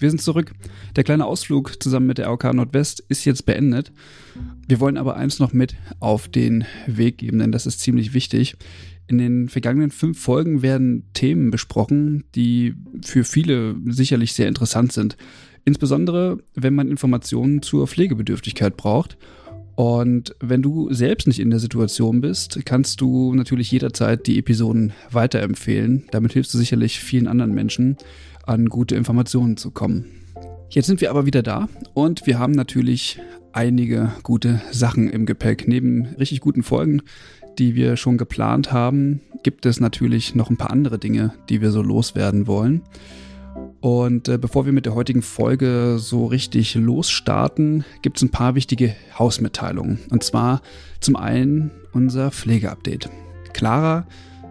Wir sind zurück. Der kleine Ausflug zusammen mit der AOK Nordwest ist jetzt beendet. Wir wollen aber eins noch mit auf den Weg geben, denn das ist ziemlich wichtig. In den vergangenen fünf Folgen werden Themen besprochen, die für viele sicherlich sehr interessant sind. Insbesondere, wenn man Informationen zur Pflegebedürftigkeit braucht. Und wenn du selbst nicht in der Situation bist, kannst du natürlich jederzeit die Episoden weiterempfehlen. Damit hilfst du sicherlich vielen anderen Menschen, an gute Informationen zu kommen. Jetzt sind wir aber wieder da und wir haben natürlich einige gute Sachen im Gepäck. Neben richtig guten Folgen, die wir schon geplant haben, gibt es natürlich noch ein paar andere Dinge, die wir so loswerden wollen. Und äh, bevor wir mit der heutigen Folge so richtig losstarten, gibt es ein paar wichtige Hausmitteilungen. Und zwar zum einen unser Pflegeupdate. Clara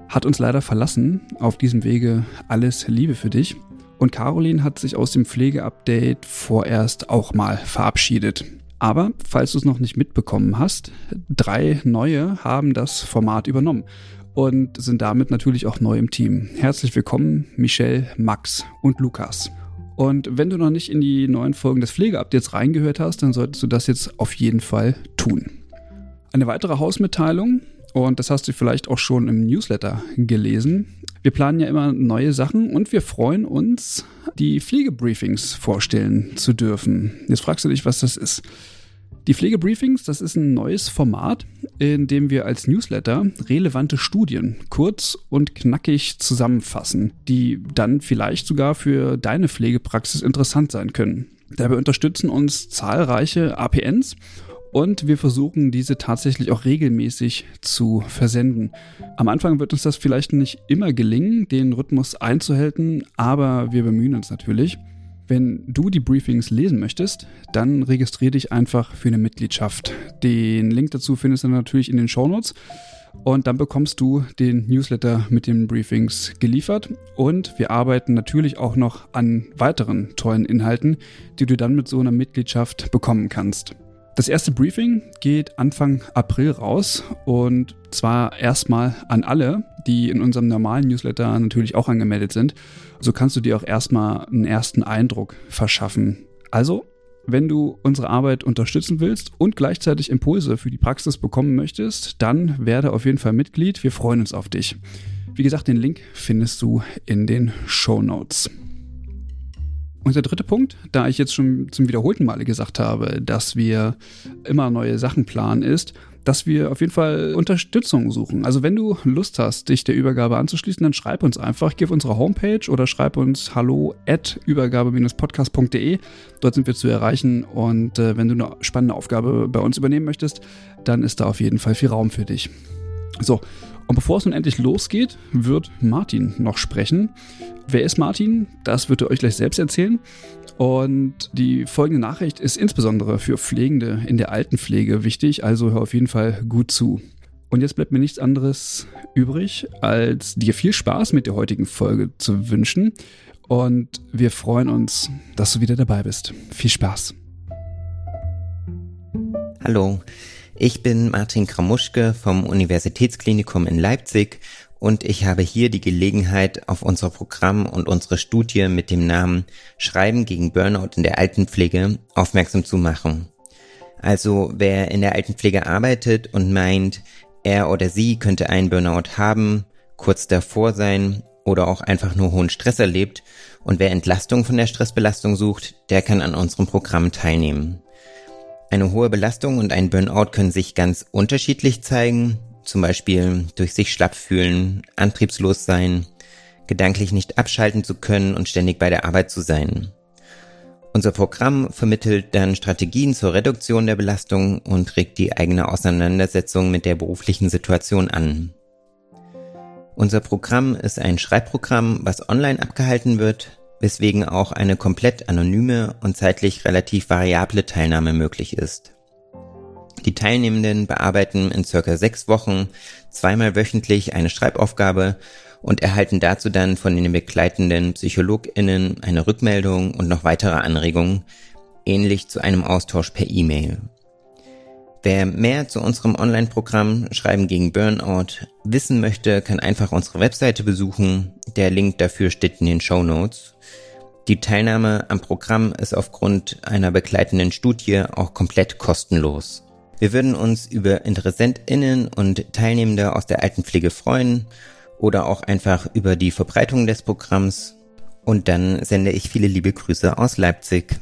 hat uns leider verlassen. Auf diesem Wege alles Liebe für dich. Und Caroline hat sich aus dem Pflegeupdate vorerst auch mal verabschiedet. Aber falls du es noch nicht mitbekommen hast, drei neue haben das Format übernommen und sind damit natürlich auch neu im Team. Herzlich willkommen, Michelle, Max und Lukas. Und wenn du noch nicht in die neuen Folgen des Pflegeupdates reingehört hast, dann solltest du das jetzt auf jeden Fall tun. Eine weitere Hausmitteilung, und das hast du vielleicht auch schon im Newsletter gelesen. Wir planen ja immer neue Sachen und wir freuen uns, die Pflegebriefings vorstellen zu dürfen. Jetzt fragst du dich, was das ist. Die Pflegebriefings, das ist ein neues Format, in dem wir als Newsletter relevante Studien kurz und knackig zusammenfassen, die dann vielleicht sogar für deine Pflegepraxis interessant sein können. Dabei unterstützen uns zahlreiche APNs und wir versuchen diese tatsächlich auch regelmäßig zu versenden. Am Anfang wird uns das vielleicht nicht immer gelingen, den Rhythmus einzuhalten, aber wir bemühen uns natürlich. Wenn du die Briefings lesen möchtest, dann registriere dich einfach für eine Mitgliedschaft. Den Link dazu findest du natürlich in den Shownotes. Und dann bekommst du den Newsletter mit den Briefings geliefert. Und wir arbeiten natürlich auch noch an weiteren tollen Inhalten, die du dann mit so einer Mitgliedschaft bekommen kannst. Das erste Briefing geht Anfang April raus und zwar erstmal an alle, die in unserem normalen Newsletter natürlich auch angemeldet sind. So kannst du dir auch erstmal einen ersten Eindruck verschaffen. Also, wenn du unsere Arbeit unterstützen willst und gleichzeitig Impulse für die Praxis bekommen möchtest, dann werde auf jeden Fall Mitglied. Wir freuen uns auf dich. Wie gesagt, den Link findest du in den Show Notes. Und der dritte Punkt, da ich jetzt schon zum wiederholten Male gesagt habe, dass wir immer neue Sachen planen, ist, dass wir auf jeden Fall Unterstützung suchen. Also wenn du Lust hast, dich der Übergabe anzuschließen, dann schreib uns einfach, auf unsere Homepage oder schreib uns hallo at übergabe-podcast.de. Dort sind wir zu erreichen und äh, wenn du eine spannende Aufgabe bei uns übernehmen möchtest, dann ist da auf jeden Fall viel Raum für dich. So, und bevor es nun endlich losgeht, wird Martin noch sprechen. Wer ist Martin? Das wird er euch gleich selbst erzählen. Und die folgende Nachricht ist insbesondere für Pflegende in der Altenpflege wichtig, also hör auf jeden Fall gut zu. Und jetzt bleibt mir nichts anderes übrig, als dir viel Spaß mit der heutigen Folge zu wünschen. Und wir freuen uns, dass du wieder dabei bist. Viel Spaß. Hallo. Ich bin Martin Kramuschke vom Universitätsklinikum in Leipzig und ich habe hier die Gelegenheit, auf unser Programm und unsere Studie mit dem Namen Schreiben gegen Burnout in der Altenpflege aufmerksam zu machen. Also wer in der Altenpflege arbeitet und meint, er oder sie könnte einen Burnout haben, kurz davor sein oder auch einfach nur hohen Stress erlebt und wer Entlastung von der Stressbelastung sucht, der kann an unserem Programm teilnehmen. Eine hohe Belastung und ein Burnout können sich ganz unterschiedlich zeigen. zum Beispiel durch sich schlapp fühlen, antriebslos sein, gedanklich nicht abschalten zu können und ständig bei der Arbeit zu sein. Unser Programm vermittelt dann Strategien zur Reduktion der Belastung und regt die eigene Auseinandersetzung mit der beruflichen Situation an. Unser Programm ist ein Schreibprogramm, was online abgehalten wird, weswegen auch eine komplett anonyme und zeitlich relativ variable Teilnahme möglich ist. Die Teilnehmenden bearbeiten in circa sechs Wochen zweimal wöchentlich eine Schreibaufgabe und erhalten dazu dann von den begleitenden PsychologInnen eine Rückmeldung und noch weitere Anregungen, ähnlich zu einem Austausch per E-Mail. Wer mehr zu unserem Online-Programm Schreiben gegen Burnout wissen möchte, kann einfach unsere Webseite besuchen. Der Link dafür steht in den Show Notes. Die Teilnahme am Programm ist aufgrund einer begleitenden Studie auch komplett kostenlos. Wir würden uns über InteressentInnen und Teilnehmende aus der Altenpflege freuen oder auch einfach über die Verbreitung des Programms. Und dann sende ich viele liebe Grüße aus Leipzig.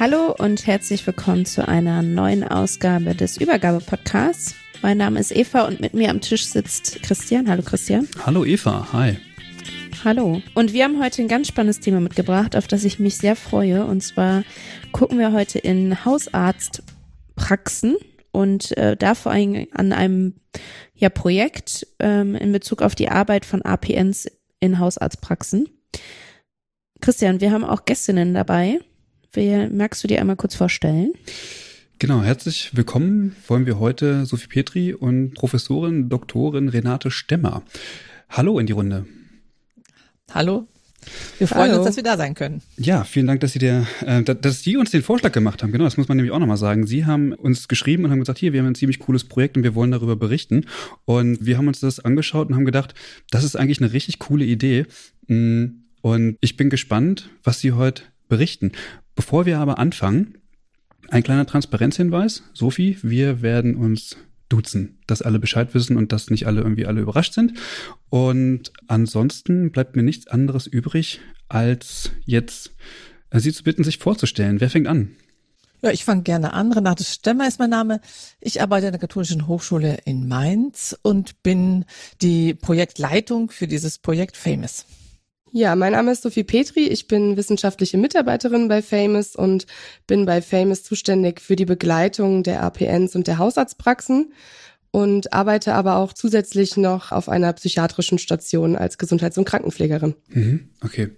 Hallo und herzlich willkommen zu einer neuen Ausgabe des Übergabe-Podcasts. Mein Name ist Eva und mit mir am Tisch sitzt Christian. Hallo Christian. Hallo Eva, hi. Hallo. Und wir haben heute ein ganz spannendes Thema mitgebracht, auf das ich mich sehr freue. Und zwar gucken wir heute in Hausarztpraxen und äh, da vor allem an einem ja, Projekt ähm, in Bezug auf die Arbeit von APNs in Hausarztpraxen. Christian, wir haben auch Gästinnen dabei. Wer, magst du dir einmal kurz vorstellen? Genau, herzlich willkommen wollen wir heute Sophie Petri und Professorin Doktorin Renate Stemmer. Hallo in die Runde. Hallo. Wir freuen Hallo. uns, dass wir da sein können. Ja, vielen Dank, dass Sie, der, äh, dass Sie uns den Vorschlag gemacht haben. Genau, das muss man nämlich auch nochmal sagen. Sie haben uns geschrieben und haben gesagt, hier, wir haben ein ziemlich cooles Projekt und wir wollen darüber berichten. Und wir haben uns das angeschaut und haben gedacht, das ist eigentlich eine richtig coole Idee. Mm, und ich bin gespannt, was Sie heute berichten. Bevor wir aber anfangen, ein kleiner Transparenzhinweis. Sophie, wir werden uns duzen, dass alle Bescheid wissen und dass nicht alle irgendwie alle überrascht sind. Und ansonsten bleibt mir nichts anderes übrig, als jetzt äh, Sie zu bitten, sich vorzustellen. Wer fängt an? Ja, ich fange gerne an. Renate Stemmer ist mein Name. Ich arbeite an der Katholischen Hochschule in Mainz und bin die Projektleitung für dieses Projekt Famous. Ja, mein Name ist Sophie Petri. Ich bin wissenschaftliche Mitarbeiterin bei Famous und bin bei Famous zuständig für die Begleitung der APNs und der Hausarztpraxen und arbeite aber auch zusätzlich noch auf einer psychiatrischen Station als Gesundheits- und Krankenpflegerin. Mhm, okay.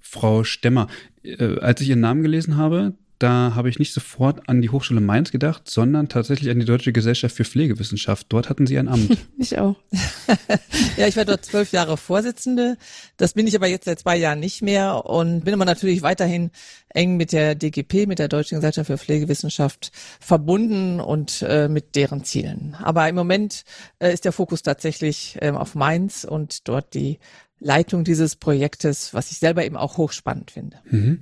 Frau Stemmer, äh, als ich Ihren Namen gelesen habe, da habe ich nicht sofort an die Hochschule Mainz gedacht, sondern tatsächlich an die Deutsche Gesellschaft für Pflegewissenschaft. Dort hatten Sie ein Amt. ich auch. ja, ich war dort zwölf Jahre Vorsitzende. Das bin ich aber jetzt seit zwei Jahren nicht mehr und bin aber natürlich weiterhin eng mit der DGP, mit der Deutschen Gesellschaft für Pflegewissenschaft verbunden und äh, mit deren Zielen. Aber im Moment äh, ist der Fokus tatsächlich äh, auf Mainz und dort die Leitung dieses Projektes, was ich selber eben auch hochspannend finde. Mhm.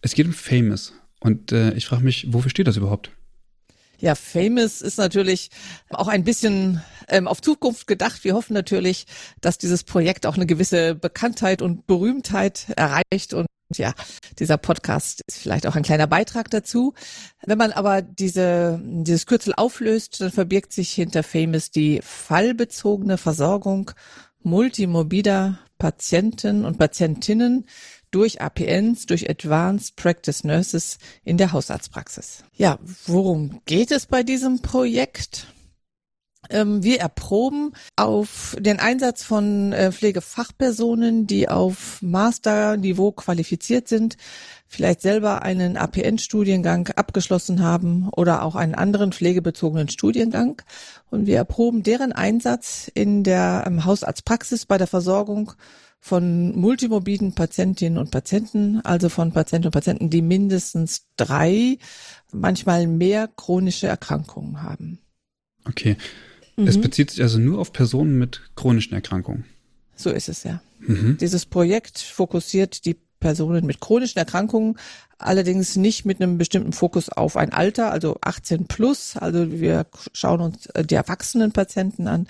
Es geht um Famous. Und äh, ich frage mich, wofür steht das überhaupt? Ja, Famous ist natürlich auch ein bisschen ähm, auf Zukunft gedacht. Wir hoffen natürlich, dass dieses Projekt auch eine gewisse Bekanntheit und Berühmtheit erreicht und ja, dieser Podcast ist vielleicht auch ein kleiner Beitrag dazu. Wenn man aber diese, dieses Kürzel auflöst, dann verbirgt sich hinter Famous die fallbezogene Versorgung multimorbider Patienten und Patientinnen durch APNs, durch Advanced Practice Nurses in der Hausarztpraxis. Ja, worum geht es bei diesem Projekt? Ähm, wir erproben auf den Einsatz von äh, Pflegefachpersonen, die auf Masterniveau qualifiziert sind, vielleicht selber einen APN-Studiengang abgeschlossen haben oder auch einen anderen pflegebezogenen Studiengang. Und wir erproben deren Einsatz in der ähm, Hausarztpraxis bei der Versorgung von multimorbiden Patientinnen und Patienten, also von Patienten und Patienten, die mindestens drei, manchmal mehr chronische Erkrankungen haben. Okay. Mhm. Es bezieht sich also nur auf Personen mit chronischen Erkrankungen. So ist es ja. Mhm. Dieses Projekt fokussiert die Personen mit chronischen Erkrankungen, allerdings nicht mit einem bestimmten Fokus auf ein Alter, also 18 plus. Also wir schauen uns äh, die erwachsenen Patienten an,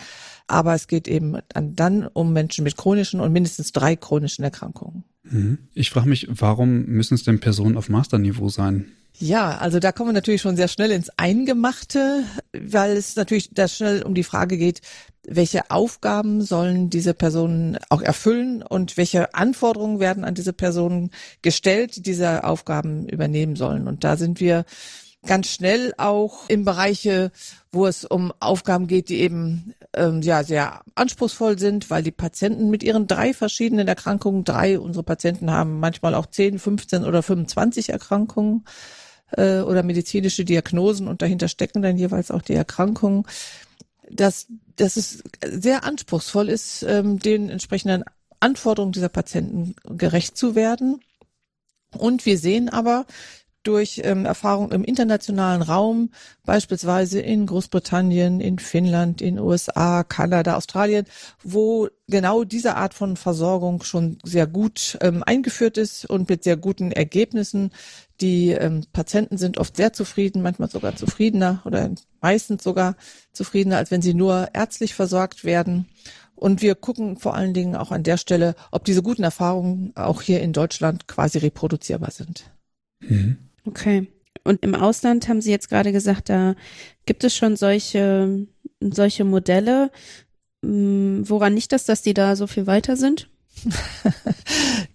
aber es geht eben dann um Menschen mit chronischen und mindestens drei chronischen Erkrankungen. Mhm. Ich frage mich, warum müssen es denn Personen auf Masterniveau sein? Ja, also da kommen wir natürlich schon sehr schnell ins Eingemachte, weil es natürlich da schnell um die Frage geht, welche Aufgaben sollen diese Personen auch erfüllen und welche Anforderungen werden an diese Personen gestellt, die diese Aufgaben übernehmen sollen. Und da sind wir ganz schnell auch im Bereiche, wo es um Aufgaben geht, die eben ähm, ja sehr anspruchsvoll sind, weil die Patienten mit ihren drei verschiedenen Erkrankungen, drei unsere Patienten haben manchmal auch 10, 15 oder 25 Erkrankungen äh, oder medizinische Diagnosen und dahinter stecken dann jeweils auch die Erkrankungen dass, dass es sehr anspruchsvoll ist, ähm, den entsprechenden Anforderungen dieser Patienten gerecht zu werden. Und wir sehen aber durch ähm, Erfahrung im internationalen Raum, beispielsweise in Großbritannien, in Finnland, in USA, Kanada, Australien, wo genau diese Art von Versorgung schon sehr gut ähm, eingeführt ist und mit sehr guten Ergebnissen, die ähm, Patienten sind oft sehr zufrieden, manchmal sogar zufriedener oder meistens sogar zufriedener, als wenn sie nur ärztlich versorgt werden. Und wir gucken vor allen Dingen auch an der Stelle, ob diese guten Erfahrungen auch hier in Deutschland quasi reproduzierbar sind. Mhm. Okay. Und im Ausland haben Sie jetzt gerade gesagt, da gibt es schon solche, solche Modelle. Hm, woran nicht das, dass die da so viel weiter sind?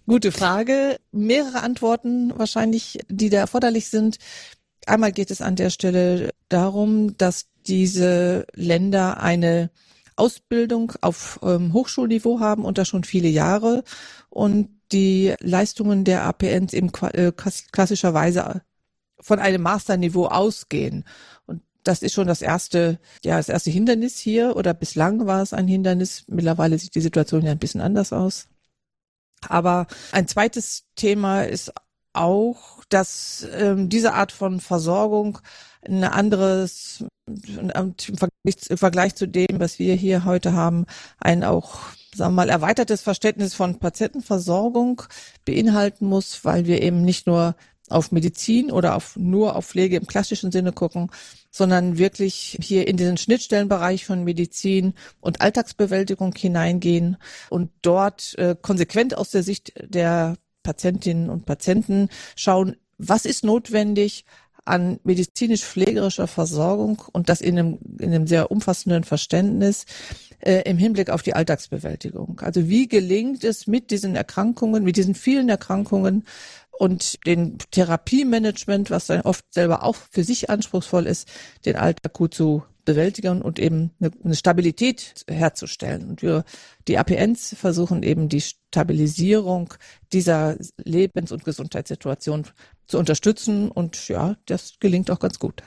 Gute Frage. Mehrere Antworten wahrscheinlich, die da erforderlich sind. Einmal geht es an der Stelle darum, dass diese Länder eine Ausbildung auf ähm, Hochschulniveau haben und das schon viele Jahre und die Leistungen der APNs eben äh, klassischerweise von einem Masterniveau ausgehen. Und das ist schon das erste, ja, das erste Hindernis hier oder bislang war es ein Hindernis. Mittlerweile sieht die Situation ja ein bisschen anders aus. Aber ein zweites Thema ist auch, dass ähm, diese Art von Versorgung ein anderes im Vergleich, im Vergleich zu dem, was wir hier heute haben, ein auch sagen wir mal, erweitertes Verständnis von Patientenversorgung beinhalten muss, weil wir eben nicht nur auf Medizin oder auf nur auf Pflege im klassischen Sinne gucken, sondern wirklich hier in diesen Schnittstellenbereich von Medizin und Alltagsbewältigung hineingehen und dort äh, konsequent aus der Sicht der Patientinnen und Patienten schauen, was ist notwendig an medizinisch-pflegerischer Versorgung und das in einem, in einem sehr umfassenden Verständnis äh, im Hinblick auf die Alltagsbewältigung. Also wie gelingt es mit diesen Erkrankungen, mit diesen vielen Erkrankungen und den Therapiemanagement, was dann oft selber auch für sich anspruchsvoll ist, den Alltag gut zu bewältigen und eben eine, Stabilität herzustellen. Und wir, die APNs versuchen eben die Stabilisierung dieser Lebens- und Gesundheitssituation zu unterstützen und ja, das gelingt auch ganz gut.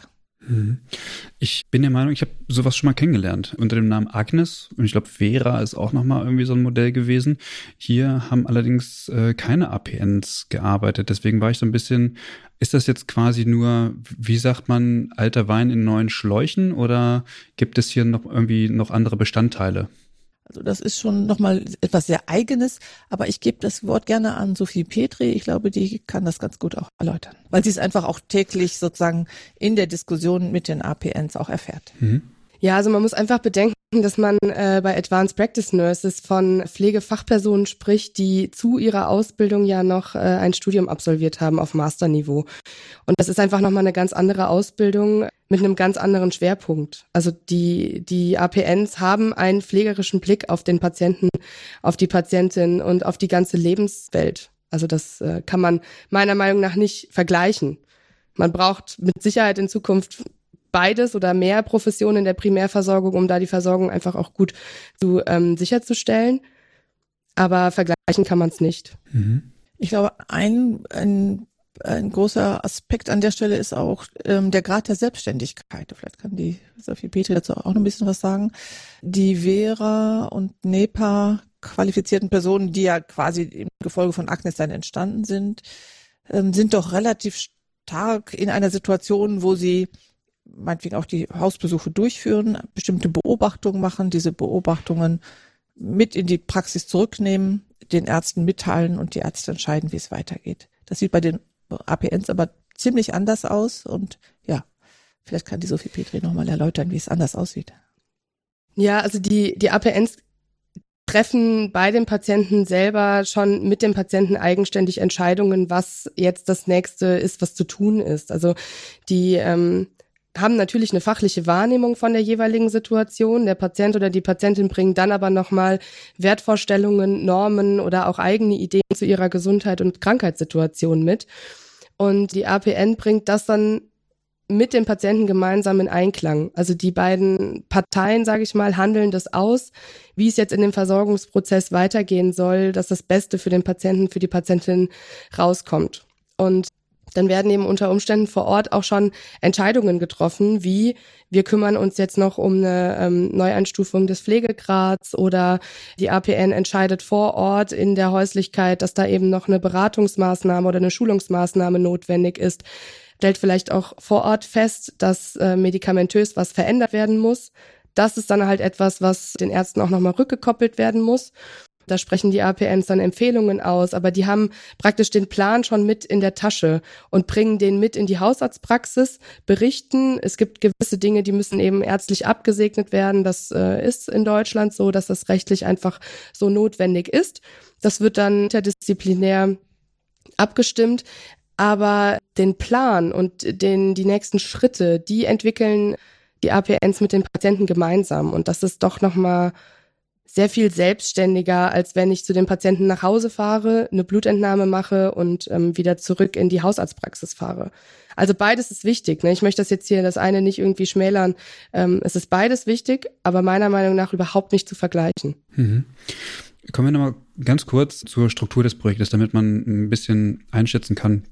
Ich bin der Meinung, ich habe sowas schon mal kennengelernt unter dem Namen Agnes und ich glaube Vera ist auch noch mal irgendwie so ein Modell gewesen. Hier haben allerdings äh, keine APNs gearbeitet, deswegen war ich so ein bisschen. Ist das jetzt quasi nur, wie sagt man, alter Wein in neuen Schläuchen oder gibt es hier noch irgendwie noch andere Bestandteile? Also das ist schon nochmal etwas sehr Eigenes, aber ich gebe das Wort gerne an Sophie Petri. Ich glaube, die kann das ganz gut auch erläutern, weil sie es einfach auch täglich sozusagen in der Diskussion mit den APNs auch erfährt. Mhm. Ja, also man muss einfach bedenken, dass man äh, bei Advanced Practice Nurses von Pflegefachpersonen spricht, die zu ihrer Ausbildung ja noch äh, ein Studium absolviert haben auf Masterniveau. Und das ist einfach nochmal eine ganz andere Ausbildung mit einem ganz anderen Schwerpunkt. Also die, die APNs haben einen pflegerischen Blick auf den Patienten, auf die Patientin und auf die ganze Lebenswelt. Also das äh, kann man meiner Meinung nach nicht vergleichen. Man braucht mit Sicherheit in Zukunft beides oder mehr Professionen in der Primärversorgung, um da die Versorgung einfach auch gut zu ähm, sicherzustellen. Aber vergleichen kann man es nicht. Mhm. Ich glaube, ein, ein, ein großer Aspekt an der Stelle ist auch ähm, der Grad der Selbstständigkeit. Vielleicht kann die Sophie Petri dazu auch noch ein bisschen was sagen. Die Vera und NEPA qualifizierten Personen, die ja quasi im Gefolge von Agnes dann entstanden sind, ähm, sind doch relativ stark in einer Situation, wo sie meinetwegen auch die Hausbesuche durchführen, bestimmte Beobachtungen machen, diese Beobachtungen mit in die Praxis zurücknehmen, den Ärzten mitteilen und die Ärzte entscheiden, wie es weitergeht. Das sieht bei den APNs aber ziemlich anders aus und ja, vielleicht kann die Sophie Petri nochmal erläutern, wie es anders aussieht. Ja, also die, die APNs treffen bei dem Patienten selber schon mit dem Patienten eigenständig Entscheidungen, was jetzt das nächste ist, was zu tun ist. Also die ähm, haben natürlich eine fachliche Wahrnehmung von der jeweiligen Situation. Der Patient oder die Patientin bringen dann aber nochmal Wertvorstellungen, Normen oder auch eigene Ideen zu ihrer Gesundheit und Krankheitssituation mit. Und die APN bringt das dann mit dem Patienten gemeinsam in Einklang. Also die beiden Parteien, sage ich mal, handeln das aus, wie es jetzt in dem Versorgungsprozess weitergehen soll, dass das Beste für den Patienten, für die Patientin rauskommt. Und dann werden eben unter Umständen vor Ort auch schon Entscheidungen getroffen, wie wir kümmern uns jetzt noch um eine ähm, Neueinstufung des Pflegegrads oder die APN entscheidet vor Ort in der Häuslichkeit, dass da eben noch eine Beratungsmaßnahme oder eine Schulungsmaßnahme notwendig ist stellt vielleicht auch vor Ort fest, dass äh, medikamentös was verändert werden muss. Das ist dann halt etwas, was den Ärzten auch nochmal rückgekoppelt werden muss. Da sprechen die APNs dann Empfehlungen aus, aber die haben praktisch den Plan schon mit in der Tasche und bringen den mit in die Hausarztpraxis, berichten. Es gibt gewisse Dinge, die müssen eben ärztlich abgesegnet werden. Das äh, ist in Deutschland so, dass das rechtlich einfach so notwendig ist. Das wird dann interdisziplinär abgestimmt. Aber den Plan und den, die nächsten Schritte, die entwickeln die APNs mit den Patienten gemeinsam. Und das ist doch nochmal sehr viel selbstständiger, als wenn ich zu den Patienten nach Hause fahre, eine Blutentnahme mache und ähm, wieder zurück in die Hausarztpraxis fahre. Also beides ist wichtig. Ne? Ich möchte das jetzt hier das eine nicht irgendwie schmälern. Ähm, es ist beides wichtig, aber meiner Meinung nach überhaupt nicht zu vergleichen. Mhm. Kommen wir nochmal ganz kurz zur Struktur des Projektes, damit man ein bisschen einschätzen kann,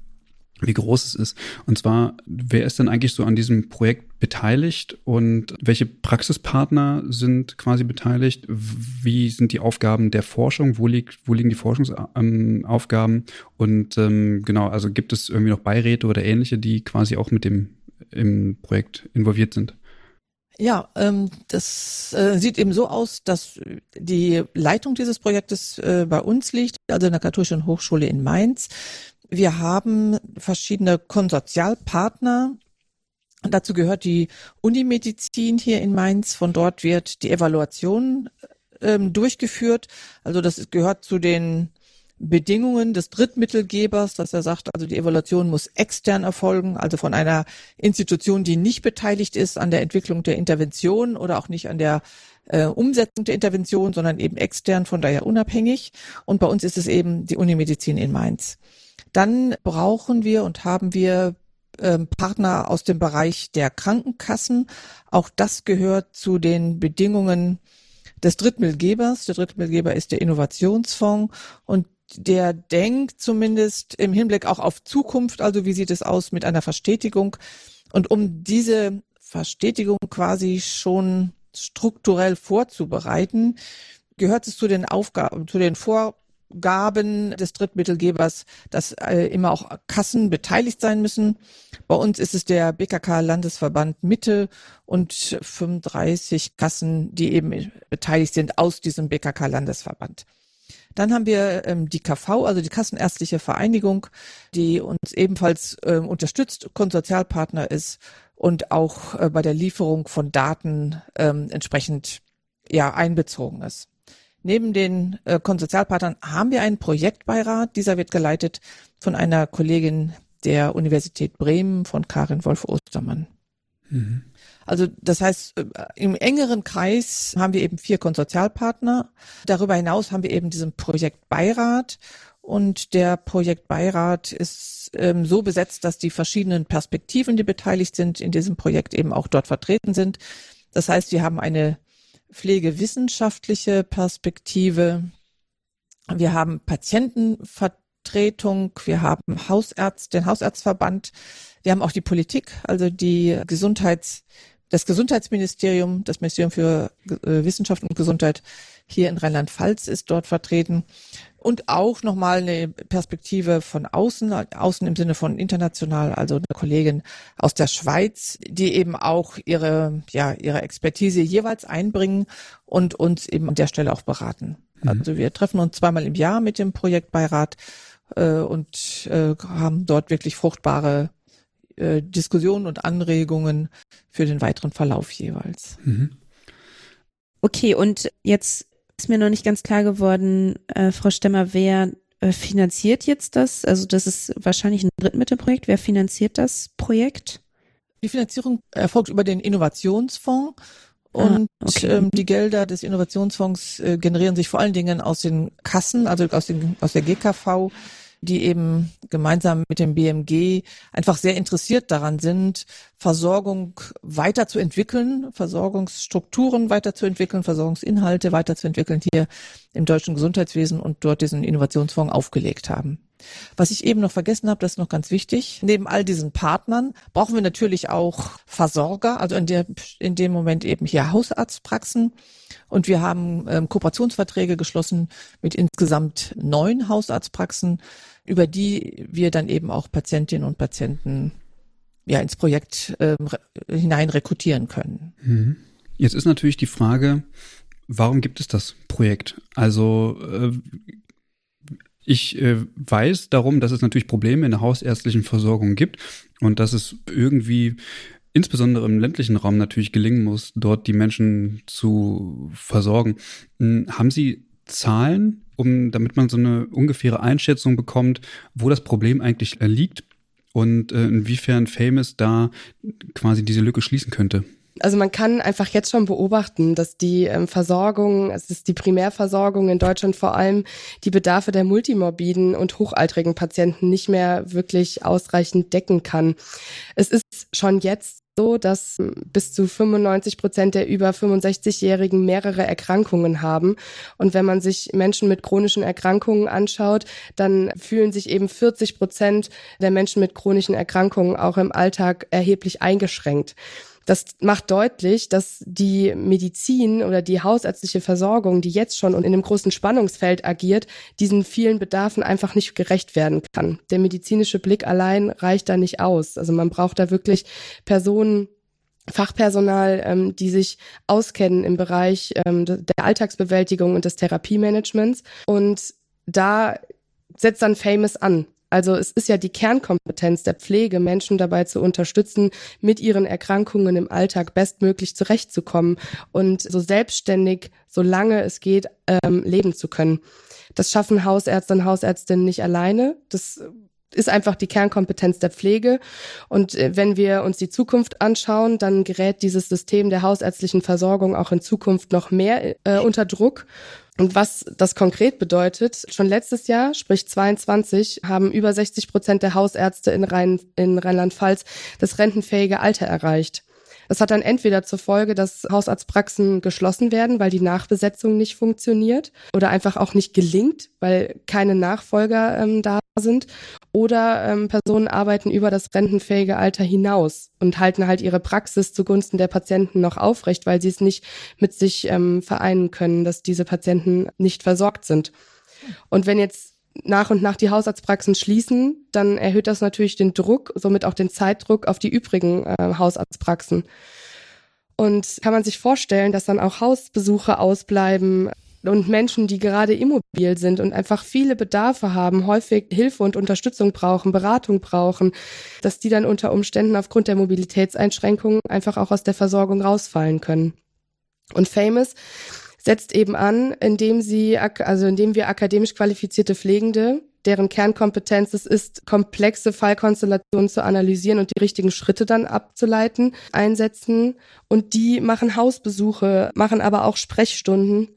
wie groß es ist. Und zwar, wer ist denn eigentlich so an diesem Projekt beteiligt und welche Praxispartner sind quasi beteiligt? Wie sind die Aufgaben der Forschung? Wo, liegt, wo liegen die Forschungsaufgaben? Und ähm, genau, also gibt es irgendwie noch Beiräte oder ähnliche, die quasi auch mit dem im Projekt involviert sind? Ja, ähm, das äh, sieht eben so aus, dass die Leitung dieses Projektes äh, bei uns liegt, also in der Katholischen Hochschule in Mainz. Wir haben verschiedene Konsortialpartner. Dazu gehört die Unimedizin hier in Mainz. Von dort wird die Evaluation ähm, durchgeführt. Also das gehört zu den Bedingungen des Drittmittelgebers, dass er sagt, also die Evaluation muss extern erfolgen, also von einer Institution, die nicht beteiligt ist an der Entwicklung der Intervention oder auch nicht an der äh, Umsetzung der Intervention, sondern eben extern, von daher unabhängig. Und bei uns ist es eben die Unimedizin in Mainz. Dann brauchen wir und haben wir ähm, Partner aus dem Bereich der Krankenkassen. Auch das gehört zu den Bedingungen des Drittmittelgebers. Der Drittmittelgeber ist der Innovationsfonds und der denkt zumindest im Hinblick auch auf Zukunft, also wie sieht es aus mit einer Verstetigung. Und um diese Verstetigung quasi schon strukturell vorzubereiten, gehört es zu den Aufgaben, zu den Vor Gaben des Drittmittelgebers, dass äh, immer auch Kassen beteiligt sein müssen. Bei uns ist es der BKK Landesverband Mitte und 35 Kassen, die eben beteiligt sind aus diesem BKK Landesverband. Dann haben wir ähm, die KV, also die Kassenärztliche Vereinigung, die uns ebenfalls ähm, unterstützt, Konsortialpartner ist und auch äh, bei der Lieferung von Daten ähm, entsprechend ja einbezogen ist. Neben den äh, Konsortialpartnern haben wir einen Projektbeirat. Dieser wird geleitet von einer Kollegin der Universität Bremen, von Karin Wolf-Ostermann. Mhm. Also das heißt, äh, im engeren Kreis haben wir eben vier Konsortialpartner. Darüber hinaus haben wir eben diesen Projektbeirat. Und der Projektbeirat ist ähm, so besetzt, dass die verschiedenen Perspektiven, die beteiligt sind, in diesem Projekt eben auch dort vertreten sind. Das heißt, wir haben eine pflegewissenschaftliche Perspektive. Wir haben Patientenvertretung, wir haben Hausärzt, den Hausärztverband, wir haben auch die Politik, also die Gesundheits das Gesundheitsministerium, das Ministerium für äh, Wissenschaft und Gesundheit hier in Rheinland-Pfalz ist dort vertreten und auch nochmal eine Perspektive von außen, außen im Sinne von international, also eine Kollegin aus der Schweiz, die eben auch ihre, ja, ihre Expertise jeweils einbringen und uns eben an der Stelle auch beraten. Mhm. Also wir treffen uns zweimal im Jahr mit dem Projektbeirat äh, und äh, haben dort wirklich fruchtbare äh, Diskussionen und Anregungen für den weiteren Verlauf jeweils. Mhm. Okay, und jetzt ist mir noch nicht ganz klar geworden, äh, Frau Stemmer, wer äh, finanziert jetzt das? Also das ist wahrscheinlich ein Drittmittelprojekt. Wer finanziert das Projekt? Die Finanzierung erfolgt über den Innovationsfonds ah, und ah, okay. ähm, die Gelder des Innovationsfonds äh, generieren sich vor allen Dingen aus den Kassen, also aus, den, aus der GKV, die eben gemeinsam mit dem BMG einfach sehr interessiert daran sind, Versorgung weiterzuentwickeln, Versorgungsstrukturen weiterzuentwickeln, Versorgungsinhalte weiterzuentwickeln hier im deutschen Gesundheitswesen und dort diesen Innovationsfonds aufgelegt haben. Was ich eben noch vergessen habe, das ist noch ganz wichtig. Neben all diesen Partnern brauchen wir natürlich auch Versorger, also in, der, in dem Moment eben hier Hausarztpraxen. Und wir haben ähm, Kooperationsverträge geschlossen mit insgesamt neun Hausarztpraxen, über die wir dann eben auch Patientinnen und Patienten ja ins Projekt ähm, hinein rekrutieren können. Mhm. Jetzt ist natürlich die Frage, warum gibt es das Projekt? Also äh, ich äh, weiß darum, dass es natürlich Probleme in der hausärztlichen Versorgung gibt und dass es irgendwie insbesondere im ländlichen Raum natürlich gelingen muss, dort die Menschen zu versorgen. Hm, haben Sie Zahlen, um, damit man so eine ungefähre Einschätzung bekommt, wo das Problem eigentlich liegt und äh, inwiefern Famous da quasi diese Lücke schließen könnte? Also man kann einfach jetzt schon beobachten, dass die ähm, Versorgung, es ist die Primärversorgung in Deutschland vor allem die Bedarfe der multimorbiden und hochaltrigen Patienten nicht mehr wirklich ausreichend decken kann. Es ist schon jetzt so, dass ähm, bis zu 95 Prozent der über 65-Jährigen mehrere Erkrankungen haben. Und wenn man sich Menschen mit chronischen Erkrankungen anschaut, dann fühlen sich eben 40 Prozent der Menschen mit chronischen Erkrankungen auch im Alltag erheblich eingeschränkt. Das macht deutlich, dass die Medizin oder die hausärztliche Versorgung, die jetzt schon und in einem großen Spannungsfeld agiert, diesen vielen Bedarfen einfach nicht gerecht werden kann. Der medizinische Blick allein reicht da nicht aus. Also man braucht da wirklich Personen, Fachpersonal, ähm, die sich auskennen im Bereich ähm, der Alltagsbewältigung und des Therapiemanagements. Und da setzt dann Famous an. Also es ist ja die Kernkompetenz der Pflege, Menschen dabei zu unterstützen, mit ihren Erkrankungen im Alltag bestmöglich zurechtzukommen und so selbstständig, solange es geht, ähm, leben zu können. Das schaffen Hausärzte und Hausärztinnen nicht alleine. Das ist einfach die Kernkompetenz der Pflege. Und äh, wenn wir uns die Zukunft anschauen, dann gerät dieses System der hausärztlichen Versorgung auch in Zukunft noch mehr äh, unter Druck. Und was das konkret bedeutet, schon letztes Jahr, sprich 22, haben über 60 Prozent der Hausärzte in, Rhein, in Rheinland-Pfalz das rentenfähige Alter erreicht. Das hat dann entweder zur Folge, dass Hausarztpraxen geschlossen werden, weil die Nachbesetzung nicht funktioniert oder einfach auch nicht gelingt, weil keine Nachfolger ähm, da sind. Oder ähm, Personen arbeiten über das rentenfähige Alter hinaus und halten halt ihre Praxis zugunsten der Patienten noch aufrecht, weil sie es nicht mit sich ähm, vereinen können, dass diese Patienten nicht versorgt sind. Und wenn jetzt nach und nach die Hausarztpraxen schließen, dann erhöht das natürlich den Druck, somit auch den Zeitdruck auf die übrigen äh, Hausarztpraxen. Und kann man sich vorstellen, dass dann auch Hausbesuche ausbleiben und Menschen, die gerade immobil sind und einfach viele Bedarfe haben, häufig Hilfe und Unterstützung brauchen, Beratung brauchen, dass die dann unter Umständen aufgrund der Mobilitätseinschränkungen einfach auch aus der Versorgung rausfallen können. Und Famous setzt eben an, indem sie, also indem wir akademisch qualifizierte Pflegende, deren Kernkompetenz es ist, komplexe Fallkonstellationen zu analysieren und die richtigen Schritte dann abzuleiten, einsetzen. Und die machen Hausbesuche, machen aber auch Sprechstunden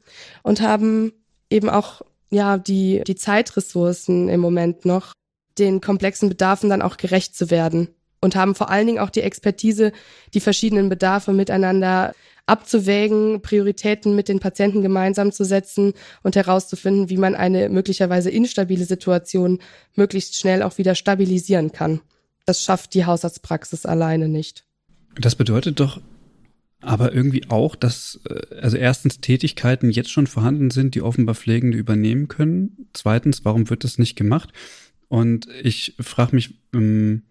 und haben eben auch, ja, die, die Zeitressourcen im Moment noch, den komplexen Bedarfen dann auch gerecht zu werden und haben vor allen Dingen auch die Expertise, die verschiedenen Bedarfe miteinander abzuwägen, Prioritäten mit den Patienten gemeinsam zu setzen und herauszufinden, wie man eine möglicherweise instabile Situation möglichst schnell auch wieder stabilisieren kann. Das schafft die Hausarztpraxis alleine nicht. Das bedeutet doch aber irgendwie auch, dass äh, also erstens Tätigkeiten jetzt schon vorhanden sind, die offenbar Pflegende übernehmen können. Zweitens, warum wird das nicht gemacht? Und ich frage mich, ähm,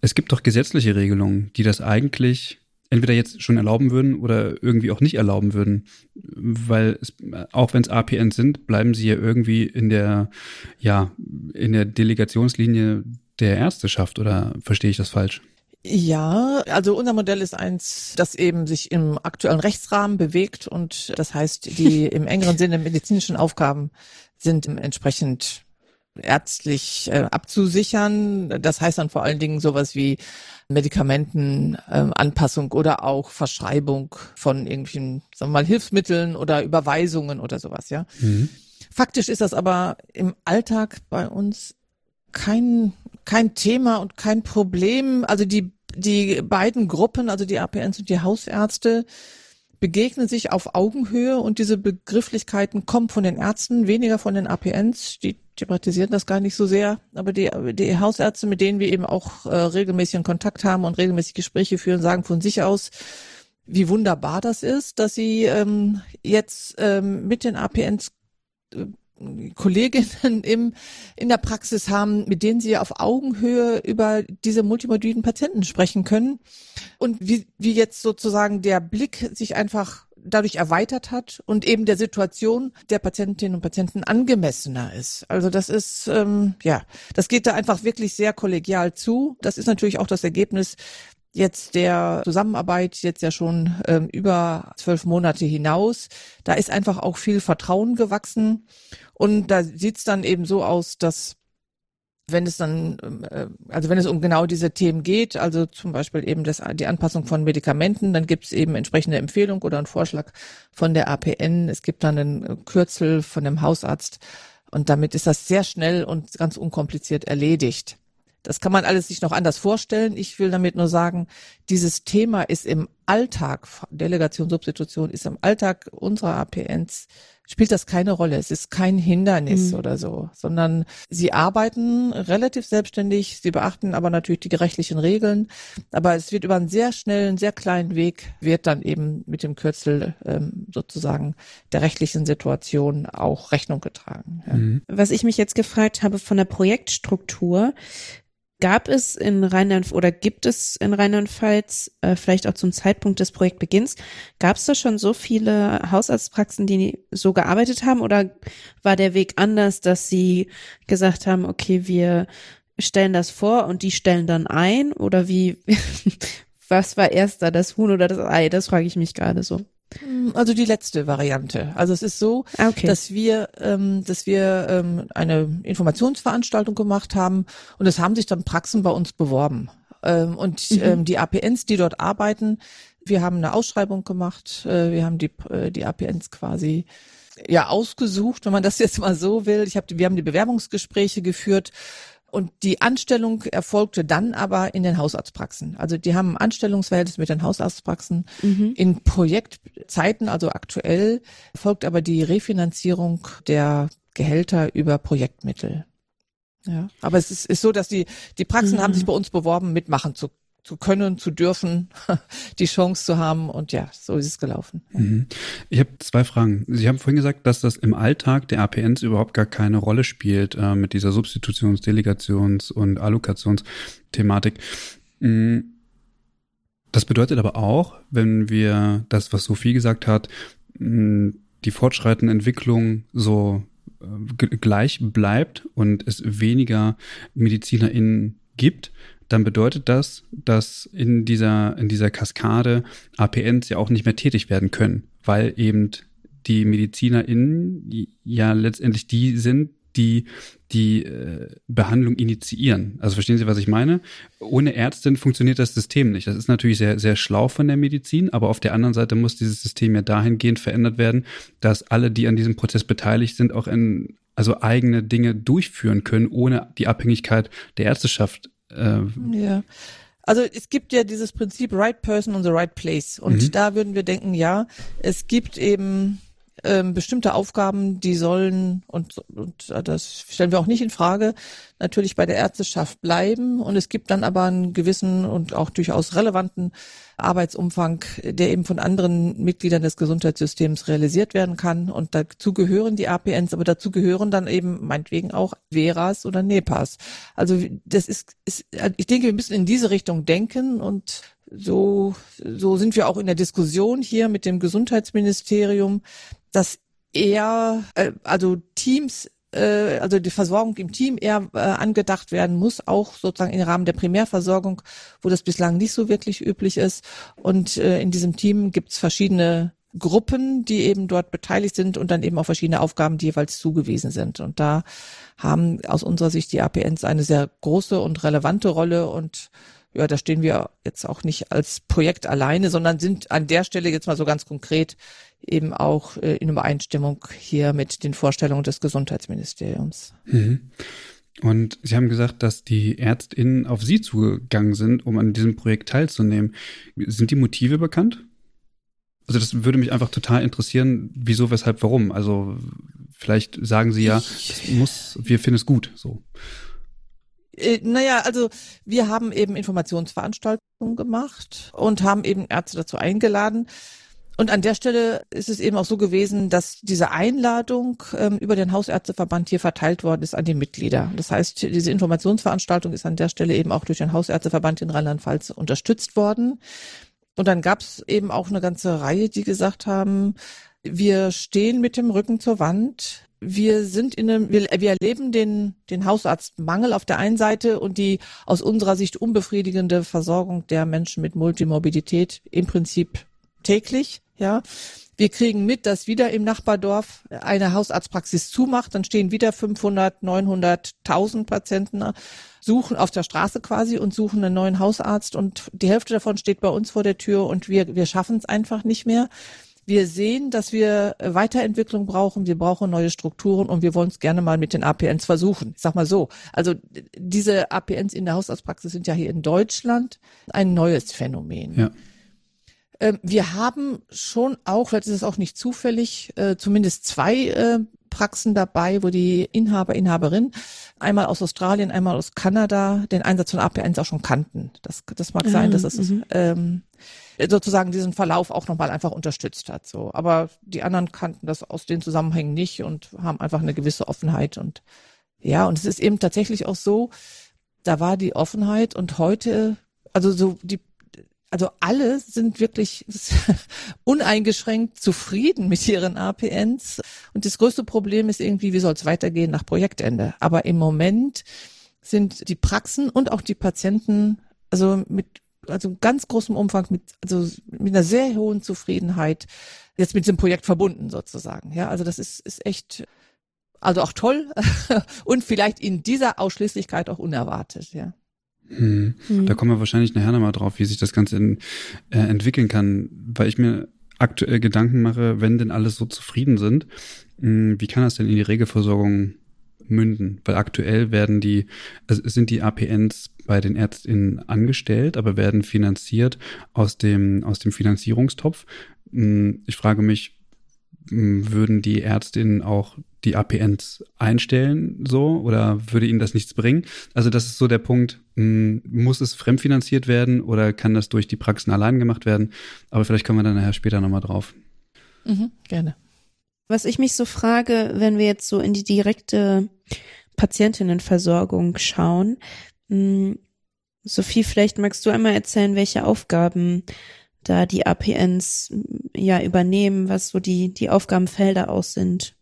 es gibt doch gesetzliche Regelungen, die das eigentlich entweder jetzt schon erlauben würden oder irgendwie auch nicht erlauben würden, weil es, auch wenn es APN sind, bleiben sie ja irgendwie in der ja in der Delegationslinie der Ärzteschaft oder verstehe ich das falsch? Ja, also unser Modell ist eins, das eben sich im aktuellen Rechtsrahmen bewegt und das heißt, die im engeren Sinne medizinischen Aufgaben sind entsprechend ärztlich äh, abzusichern. Das heißt dann vor allen Dingen sowas wie Medikamentenanpassung äh, oder auch Verschreibung von irgendwelchen, sagen wir mal, Hilfsmitteln oder Überweisungen oder sowas, ja. Mhm. Faktisch ist das aber im Alltag bei uns kein, kein Thema und kein Problem. Also die, die beiden Gruppen, also die APNs und die Hausärzte, begegnen sich auf Augenhöhe und diese Begrifflichkeiten kommen von den Ärzten, weniger von den APNs. Die thematisieren das gar nicht so sehr, aber die, die Hausärzte, mit denen wir eben auch äh, regelmäßig in Kontakt haben und regelmäßig Gespräche führen, sagen von sich aus, wie wunderbar das ist, dass sie ähm, jetzt ähm, mit den APNs äh, Kolleginnen im, in der Praxis haben, mit denen sie auf Augenhöhe über diese multimorbiden Patienten sprechen können. Und wie, wie jetzt sozusagen der Blick sich einfach dadurch erweitert hat und eben der Situation der Patientinnen und Patienten angemessener ist. Also das ist, ähm, ja, das geht da einfach wirklich sehr kollegial zu. Das ist natürlich auch das Ergebnis jetzt der Zusammenarbeit jetzt ja schon ähm, über zwölf Monate hinaus. Da ist einfach auch viel Vertrauen gewachsen und da sieht's dann eben so aus, dass wenn es dann, äh, also wenn es um genau diese Themen geht, also zum Beispiel eben das, die Anpassung von Medikamenten, dann gibt es eben entsprechende Empfehlung oder einen Vorschlag von der APN. Es gibt dann einen Kürzel von dem Hausarzt und damit ist das sehr schnell und ganz unkompliziert erledigt. Das kann man alles sich noch anders vorstellen. Ich will damit nur sagen, dieses Thema ist im Alltag, Delegation, Substitution ist im Alltag unserer APNs spielt das keine Rolle. Es ist kein Hindernis mhm. oder so, sondern sie arbeiten relativ selbstständig. Sie beachten aber natürlich die gerechtlichen Regeln. Aber es wird über einen sehr schnellen, sehr kleinen Weg wird dann eben mit dem Kürzel ähm, sozusagen der rechtlichen Situation auch Rechnung getragen. Ja. Mhm. Was ich mich jetzt gefragt habe von der Projektstruktur, Gab es in Rheinland oder gibt es in Rheinland-Pfalz, äh, vielleicht auch zum Zeitpunkt des Projektbeginns, gab es da schon so viele Hausarztpraxen, die so gearbeitet haben oder war der Weg anders, dass sie gesagt haben, okay, wir stellen das vor und die stellen dann ein oder wie, was war erst da, das Huhn oder das Ei? Das frage ich mich gerade so. Hm, also die letzte Variante. Also es ist so, ah, okay. dass wir, ähm, dass wir ähm, eine Informationsveranstaltung gemacht haben und es haben sich dann Praxen bei uns beworben. Ähm, und mhm. ähm, die APNs, die dort arbeiten, wir haben eine Ausschreibung gemacht, äh, wir haben die, äh, die APNs quasi ja ausgesucht, wenn man das jetzt mal so will. Ich habe, wir haben die Bewerbungsgespräche geführt und die Anstellung erfolgte dann aber in den Hausarztpraxen. Also die haben ein Anstellungsverhältnis mit den Hausarztpraxen. Mhm. In Projektzeiten, also aktuell, folgt aber die Refinanzierung der Gehälter über Projektmittel. Ja, aber es ist, ist so, dass die, die Praxen mhm. haben sich bei uns beworben, mitmachen zu zu können, zu dürfen, die Chance zu haben. Und ja, so ist es gelaufen. Mhm. Ich habe zwei Fragen. Sie haben vorhin gesagt, dass das im Alltag der APNs überhaupt gar keine Rolle spielt äh, mit dieser Substitutions-, Delegations- und Allokationsthematik. Mhm. Das bedeutet aber auch, wenn wir das, was Sophie gesagt hat, mh, die fortschreitende Entwicklung so äh, gleich bleibt und es weniger MedizinerInnen gibt, dann bedeutet das, dass in dieser, in dieser Kaskade APNs ja auch nicht mehr tätig werden können, weil eben die MedizinerInnen ja letztendlich die sind, die die äh, Behandlung initiieren. Also verstehen Sie, was ich meine? Ohne Ärztin funktioniert das System nicht. Das ist natürlich sehr, sehr schlau von der Medizin, aber auf der anderen Seite muss dieses System ja dahingehend verändert werden, dass alle, die an diesem Prozess beteiligt sind, auch in, also eigene Dinge durchführen können, ohne die Abhängigkeit der Ärzteschaft äh, ja. Also es gibt ja dieses Prinzip right person on the right place. Und mhm. da würden wir denken, ja, es gibt eben ähm, bestimmte Aufgaben, die sollen, und, und das stellen wir auch nicht in Frage, natürlich bei der Ärzteschaft bleiben. Und es gibt dann aber einen gewissen und auch durchaus relevanten Arbeitsumfang, der eben von anderen Mitgliedern des Gesundheitssystems realisiert werden kann. Und dazu gehören die APNs, aber dazu gehören dann eben meinetwegen auch Veras oder NEPAs. Also das ist, ist ich denke, wir müssen in diese Richtung denken und so, so sind wir auch in der Diskussion hier mit dem Gesundheitsministerium, dass eher, äh, also Teams äh, also die Versorgung im Team eher äh, angedacht werden muss, auch sozusagen im Rahmen der Primärversorgung, wo das bislang nicht so wirklich üblich ist. Und äh, in diesem Team gibt es verschiedene Gruppen, die eben dort beteiligt sind und dann eben auch verschiedene Aufgaben, die jeweils zugewiesen sind. Und da haben aus unserer Sicht die APNs eine sehr große und relevante Rolle und ja, da stehen wir jetzt auch nicht als Projekt alleine, sondern sind an der Stelle jetzt mal so ganz konkret eben auch äh, in Übereinstimmung hier mit den Vorstellungen des Gesundheitsministeriums. Mhm. Und Sie haben gesagt, dass die ÄrztInnen auf Sie zugegangen sind, um an diesem Projekt teilzunehmen. Sind die Motive bekannt? Also das würde mich einfach total interessieren, wieso, weshalb, warum. Also vielleicht sagen Sie ja, das muss, wir finden es gut, so. Äh, naja, also wir haben eben Informationsveranstaltungen gemacht und haben eben Ärzte dazu eingeladen. Und an der Stelle ist es eben auch so gewesen, dass diese Einladung ähm, über den Hausärzteverband hier verteilt worden ist an die Mitglieder. Das heißt, diese Informationsveranstaltung ist an der Stelle eben auch durch den Hausärzteverband in Rheinland-Pfalz unterstützt worden. Und dann gab es eben auch eine ganze Reihe, die gesagt haben, wir stehen mit dem Rücken zur Wand wir sind in einem, wir, wir erleben den, den Hausarztmangel auf der einen Seite und die aus unserer Sicht unbefriedigende Versorgung der Menschen mit Multimorbidität im Prinzip täglich, ja. Wir kriegen mit, dass wieder im Nachbardorf eine Hausarztpraxis zumacht, dann stehen wieder 500, 900, 1000 Patienten suchen auf der Straße quasi und suchen einen neuen Hausarzt und die Hälfte davon steht bei uns vor der Tür und wir, wir schaffen es einfach nicht mehr. Wir sehen, dass wir Weiterentwicklung brauchen, wir brauchen neue Strukturen und wir wollen es gerne mal mit den APNs versuchen. Ich sag mal so. Also diese APNs in der Hausarztpraxis sind ja hier in Deutschland ein neues Phänomen. Ja. Ähm, wir haben schon auch, vielleicht ist es auch nicht zufällig, äh, zumindest zwei äh, Praxen dabei, wo die Inhaber, Inhaberin einmal aus Australien, einmal aus Kanada den Einsatz von APNs auch schon kannten. Das, das mag sein, dass es mhm. ähm, sozusagen diesen Verlauf auch nochmal einfach unterstützt hat. So, aber die anderen kannten das aus den Zusammenhängen nicht und haben einfach eine gewisse Offenheit und ja, und es ist eben tatsächlich auch so, da war die Offenheit und heute, also so die also alle sind wirklich uneingeschränkt zufrieden mit ihren APNs. Und das größte Problem ist irgendwie, wie soll es weitergehen nach Projektende? Aber im Moment sind die Praxen und auch die Patienten also mit also ganz großem Umfang mit, also mit einer sehr hohen Zufriedenheit jetzt mit diesem Projekt verbunden sozusagen. Ja, also das ist, ist echt, also auch toll und vielleicht in dieser Ausschließlichkeit auch unerwartet, ja. Hm. Hm. Da kommen wir wahrscheinlich nachher nochmal drauf, wie sich das Ganze in, äh, entwickeln kann, weil ich mir aktuell Gedanken mache, wenn denn alle so zufrieden sind, mh, hm, wie kann das denn in die Regelversorgung münden? Weil aktuell werden die, also sind die APNs bei den ÄrztInnen angestellt, aber werden finanziert aus dem, aus dem Finanzierungstopf. Hm, ich frage mich, hm, würden die Ärztinnen auch die APNs einstellen so oder würde ihnen das nichts bringen? Also das ist so der Punkt, hm, muss es fremdfinanziert werden oder kann das durch die Praxen allein gemacht werden? Aber vielleicht kommen wir dann nachher später nochmal drauf. Mhm, gerne. Was ich mich so frage, wenn wir jetzt so in die direkte Patientinnenversorgung schauen, hm, Sophie, vielleicht magst du einmal erzählen, welche Aufgaben da die APNs ja übernehmen, was so die, die Aufgabenfelder aus sind.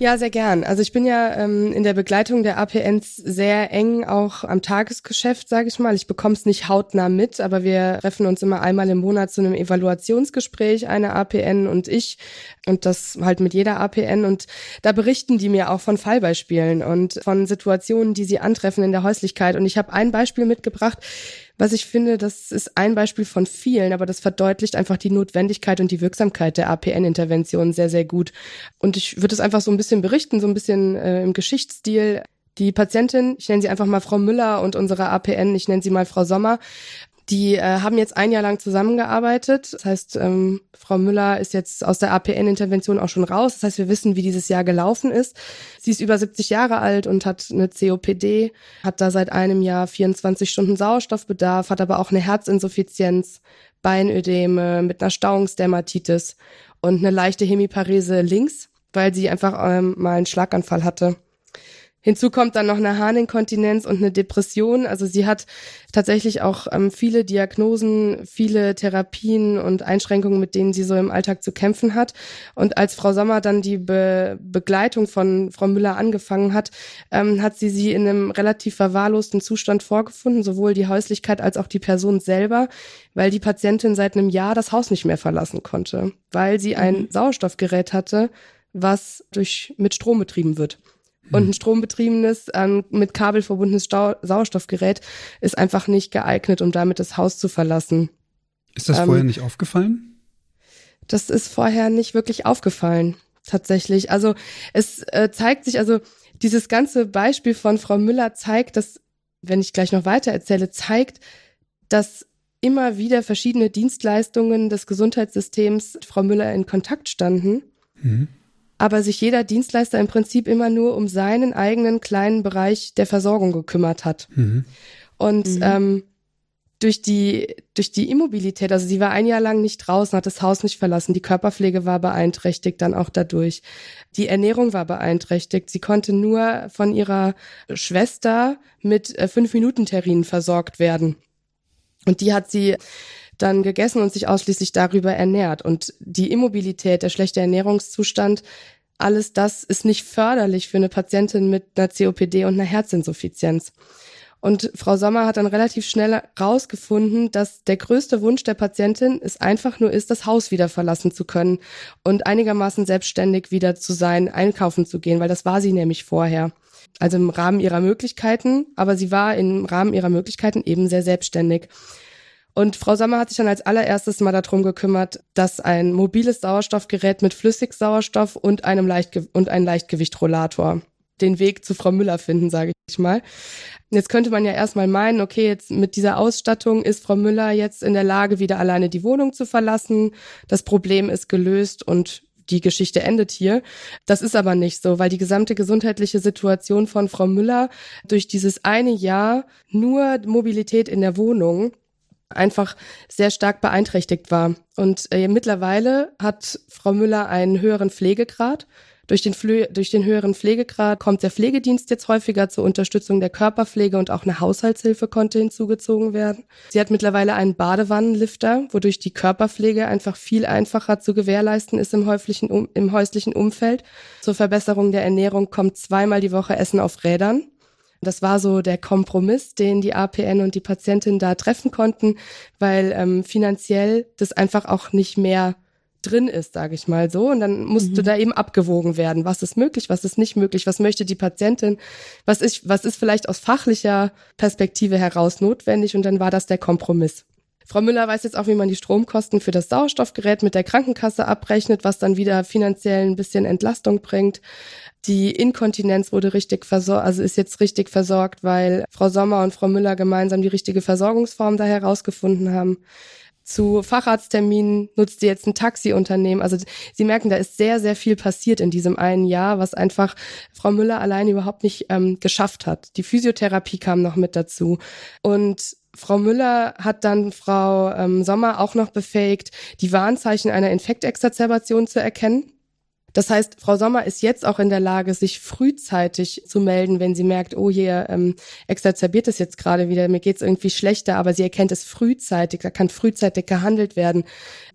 Ja, sehr gern. Also ich bin ja ähm, in der Begleitung der APNs sehr eng auch am Tagesgeschäft, sage ich mal. Ich bekomme es nicht hautnah mit, aber wir treffen uns immer einmal im Monat zu einem Evaluationsgespräch, eine APN und ich und das halt mit jeder APN und da berichten die mir auch von Fallbeispielen und von Situationen, die sie antreffen in der Häuslichkeit und ich habe ein Beispiel mitgebracht, was ich finde, das ist ein Beispiel von vielen, aber das verdeutlicht einfach die Notwendigkeit und die Wirksamkeit der APN-Intervention sehr, sehr gut. Und ich würde es einfach so ein bisschen berichten, so ein bisschen äh, im Geschichtsstil. Die Patientin, ich nenne sie einfach mal Frau Müller und unsere APN, ich nenne sie mal Frau Sommer, Die äh, haben jetzt ein Jahr lang zusammengearbeitet. Das heißt, ähm, Frau Müller ist jetzt aus der APN-Intervention auch schon raus. Das heißt, wir wissen, wie dieses Jahr gelaufen ist. Sie ist über 70 Jahre alt und hat eine COPD, hat da seit einem Jahr 24 Stunden Sauerstoffbedarf, hat aber auch eine Herzinsuffizienz, Beinödeme mit einer Stauungsdermatitis und eine leichte Hemiparese links, weil sie einfach ähm, mal einen Schlaganfall hatte. Hinzu kommt dann noch eine Harninkontinenz und eine Depression. Also sie hat tatsächlich auch ähm, viele Diagnosen, viele Therapien und Einschränkungen, mit denen sie so im Alltag zu kämpfen hat. Und als Frau Sommer dann die Be Begleitung von Frau Müller angefangen hat, ähm, hat sie sie in einem relativ verwahrlosten Zustand vorgefunden, sowohl die Häuslichkeit als auch die Person selber, weil die Patientin seit einem Jahr das Haus nicht mehr verlassen konnte, weil sie ein mhm. Sauerstoffgerät hatte, was durch mit Strom betrieben wird. Und ein strombetriebenes, ähm, mit Kabel verbundenes Stau Sauerstoffgerät ist einfach nicht geeignet, um damit das Haus zu verlassen. Ist das ähm, vorher nicht aufgefallen? Das ist vorher nicht wirklich aufgefallen, tatsächlich. Also es äh, zeigt sich, also dieses ganze Beispiel von Frau Müller zeigt, dass, wenn ich gleich noch weiter erzähle, zeigt, dass immer wieder verschiedene Dienstleistungen des Gesundheitssystems Frau Müller in Kontakt standen. Mhm aber sich jeder Dienstleister im Prinzip immer nur um seinen eigenen kleinen Bereich der Versorgung gekümmert hat. Mhm. Und mhm. Ähm, durch die durch die Immobilität, also sie war ein Jahr lang nicht draußen, hat das Haus nicht verlassen, die Körperpflege war beeinträchtigt, dann auch dadurch. Die Ernährung war beeinträchtigt. Sie konnte nur von ihrer Schwester mit äh, fünf Minuten Terrinen versorgt werden. Und die hat sie dann gegessen und sich ausschließlich darüber ernährt. Und die Immobilität, der schlechte Ernährungszustand, alles das ist nicht förderlich für eine Patientin mit einer COPD und einer Herzinsuffizienz. Und Frau Sommer hat dann relativ schnell rausgefunden, dass der größte Wunsch der Patientin es einfach nur ist, das Haus wieder verlassen zu können und einigermaßen selbstständig wieder zu sein, einkaufen zu gehen, weil das war sie nämlich vorher. Also im Rahmen ihrer Möglichkeiten, aber sie war im Rahmen ihrer Möglichkeiten eben sehr selbstständig. Und Frau Sommer hat sich dann als allererstes mal darum gekümmert, dass ein mobiles Sauerstoffgerät mit Flüssigsauerstoff und einem Leichtge und ein Leichtgewichtrollator den Weg zu Frau Müller finden, sage ich mal. Jetzt könnte man ja erstmal meinen, okay, jetzt mit dieser Ausstattung ist Frau Müller jetzt in der Lage, wieder alleine die Wohnung zu verlassen. Das Problem ist gelöst und die Geschichte endet hier. Das ist aber nicht so, weil die gesamte gesundheitliche Situation von Frau Müller durch dieses eine Jahr nur Mobilität in der Wohnung einfach sehr stark beeinträchtigt war. Und äh, mittlerweile hat Frau Müller einen höheren Pflegegrad. Durch den, durch den höheren Pflegegrad kommt der Pflegedienst jetzt häufiger zur Unterstützung der Körperpflege und auch eine Haushaltshilfe konnte hinzugezogen werden. Sie hat mittlerweile einen Badewannenlifter, wodurch die Körperpflege einfach viel einfacher zu gewährleisten ist im häuslichen, um im häuslichen Umfeld. Zur Verbesserung der Ernährung kommt zweimal die Woche Essen auf Rädern. Das war so der Kompromiss, den die APN und die Patientin da treffen konnten, weil ähm, finanziell das einfach auch nicht mehr drin ist, sage ich mal so. Und dann musste mhm. da eben abgewogen werden, was ist möglich, was ist nicht möglich, was möchte die Patientin, was ist, was ist vielleicht aus fachlicher Perspektive heraus notwendig. Und dann war das der Kompromiss. Frau Müller weiß jetzt auch, wie man die Stromkosten für das Sauerstoffgerät mit der Krankenkasse abrechnet, was dann wieder finanziell ein bisschen Entlastung bringt. Die Inkontinenz wurde richtig versorgt, also ist jetzt richtig versorgt, weil Frau Sommer und Frau Müller gemeinsam die richtige Versorgungsform da herausgefunden haben. Zu Facharztterminen nutzt sie jetzt ein Taxiunternehmen. Also Sie merken, da ist sehr, sehr viel passiert in diesem einen Jahr, was einfach Frau Müller allein überhaupt nicht ähm, geschafft hat. Die Physiotherapie kam noch mit dazu. Und Frau Müller hat dann Frau ähm, Sommer auch noch befähigt, die Warnzeichen einer Infektexazerbation zu erkennen. Das heißt, Frau Sommer ist jetzt auch in der Lage, sich frühzeitig zu melden, wenn sie merkt, oh hier ähm, exacerbiert es jetzt gerade wieder, mir geht's irgendwie schlechter, aber sie erkennt es frühzeitig, da kann frühzeitig gehandelt werden.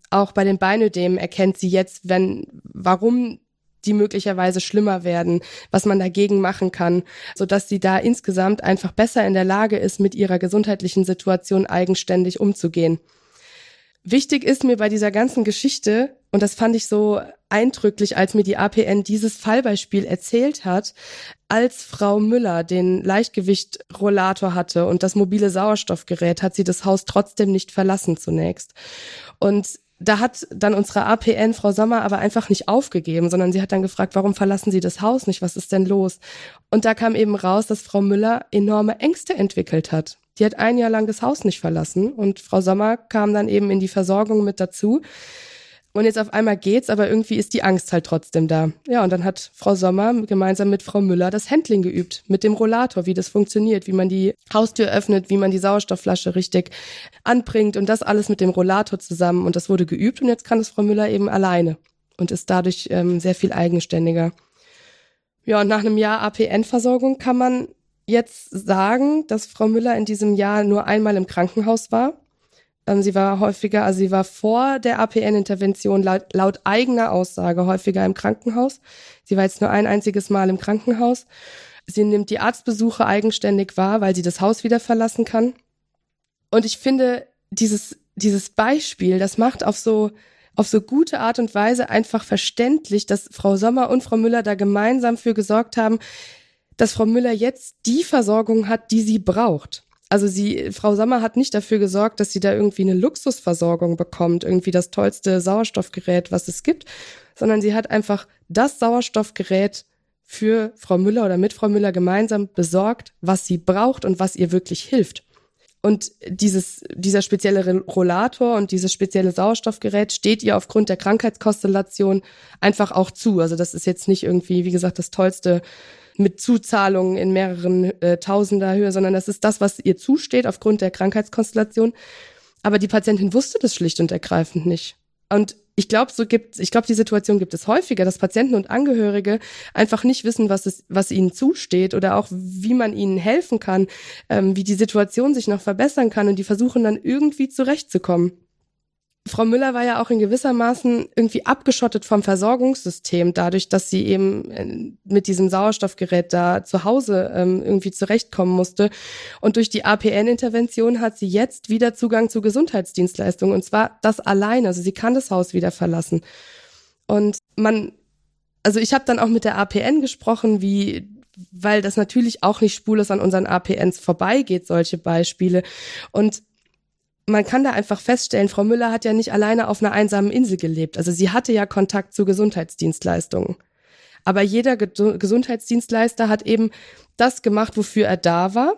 Auch bei den Beinödemen erkennt sie jetzt, wenn, warum die möglicherweise schlimmer werden, was man dagegen machen kann, so dass sie da insgesamt einfach besser in der Lage ist, mit ihrer gesundheitlichen Situation eigenständig umzugehen. Wichtig ist mir bei dieser ganzen Geschichte, und das fand ich so eindrücklich, als mir die APN dieses Fallbeispiel erzählt hat, als Frau Müller den Leichtgewichtrollator hatte und das mobile Sauerstoffgerät, hat sie das Haus trotzdem nicht verlassen zunächst. Und da hat dann unsere APN Frau Sommer aber einfach nicht aufgegeben, sondern sie hat dann gefragt, warum verlassen Sie das Haus nicht? Was ist denn los? Und da kam eben raus, dass Frau Müller enorme Ängste entwickelt hat Die hat ein Jahr lang das Haus nicht verlassen und Frau Sommer kam dann eben in die Versorgung mit dazu. Und jetzt auf einmal geht's, aber irgendwie ist die Angst halt trotzdem da. Ja, und dann hat Frau Sommer gemeinsam mit Frau Müller das Handling geübt mit dem Rollator, wie das funktioniert, wie man die Haustür öffnet, wie man die Sauerstoffflasche richtig anbringt und das alles mit dem Rollator zusammen. Und das wurde geübt und jetzt kann es Frau Müller eben alleine und ist dadurch ähm, sehr viel eigenständiger. Ja, und nach einem Jahr APN-Versorgung kann man jetzt sagen, dass Frau Müller in diesem Jahr nur einmal im Krankenhaus war. Ähm, sie war häufiger, also sie war vor der APN-Intervention laut, laut eigener Aussage häufiger im Krankenhaus. Sie war jetzt nur ein einziges Mal im Krankenhaus. Sie nimmt die Arztbesuche eigenständig wahr, weil sie das Haus wieder verlassen kann. Und ich finde, dieses, dieses Beispiel, das macht auf so, auf so gute Art und Weise einfach verständlich, dass Frau Sommer und Frau Müller da gemeinsam für gesorgt haben, dass Frau Müller jetzt die Versorgung hat, die sie braucht. Also sie, Frau Sommer hat nicht dafür gesorgt, dass sie da irgendwie eine Luxusversorgung bekommt, irgendwie das tollste Sauerstoffgerät, was es gibt, sondern sie hat einfach das Sauerstoffgerät für Frau Müller oder mit Frau Müller gemeinsam besorgt, was sie braucht und was ihr wirklich hilft. Und dieses, dieser spezielle Rollator und dieses spezielle Sauerstoffgerät steht ihr aufgrund der Krankheitskonstellation einfach auch zu. Also das ist jetzt nicht irgendwie, wie gesagt, das tollste mit Zuzahlungen in mehreren äh, Tausender Höhe, sondern das ist das, was ihr zusteht aufgrund der Krankheitskonstellation. Aber die Patientin wusste das schlicht und ergreifend nicht. Und ich glaube, so gibt, ich glaube, die Situation gibt es häufiger, dass Patienten und Angehörige einfach nicht wissen, was es, was ihnen zusteht oder auch wie man ihnen helfen kann, ähm, wie die Situation sich noch verbessern kann und die versuchen dann irgendwie zurechtzukommen. Frau Müller war ja auch in gewissermaßen irgendwie abgeschottet vom Versorgungssystem, dadurch, dass sie eben äh, mit diesem Sauerstoffgerät da zu Hause ähm, irgendwie zurechtkommen musste. Und durch die APN-Intervention hat sie jetzt wieder Zugang zu Gesundheitsdienstleistungen. Und zwar das alleine. Also sie kann das Haus wieder verlassen. Und man, also ich habe dann auch mit der APN gesprochen, wie weil das natürlich auch nicht spurlos an unseren APNs vorbeigeht, solche Beispiele. Und man kann da einfach feststellen, Frau Müller hat ja nicht alleine auf einer einsamen Insel gelebt. Also sie hatte ja Kontakt zu Gesundheitsdienstleistungen. Aber jeder Ge Gesundheitsdienstleister hat eben das gemacht, wofür er da war,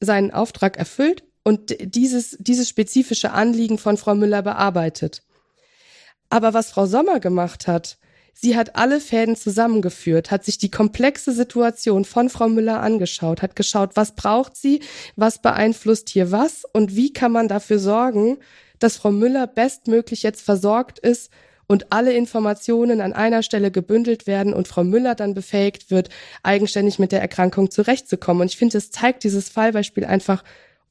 seinen Auftrag erfüllt und dieses, dieses spezifische Anliegen von Frau Müller bearbeitet. Aber was Frau Sommer gemacht hat, Sie hat alle Fäden zusammengeführt, hat sich die komplexe Situation von Frau Müller angeschaut, hat geschaut, was braucht sie, was beeinflusst hier was und wie kann man dafür sorgen, dass Frau Müller bestmöglich jetzt versorgt ist und alle Informationen an einer Stelle gebündelt werden und Frau Müller dann befähigt wird, eigenständig mit der Erkrankung zurechtzukommen. Und ich finde, es zeigt dieses Fallbeispiel einfach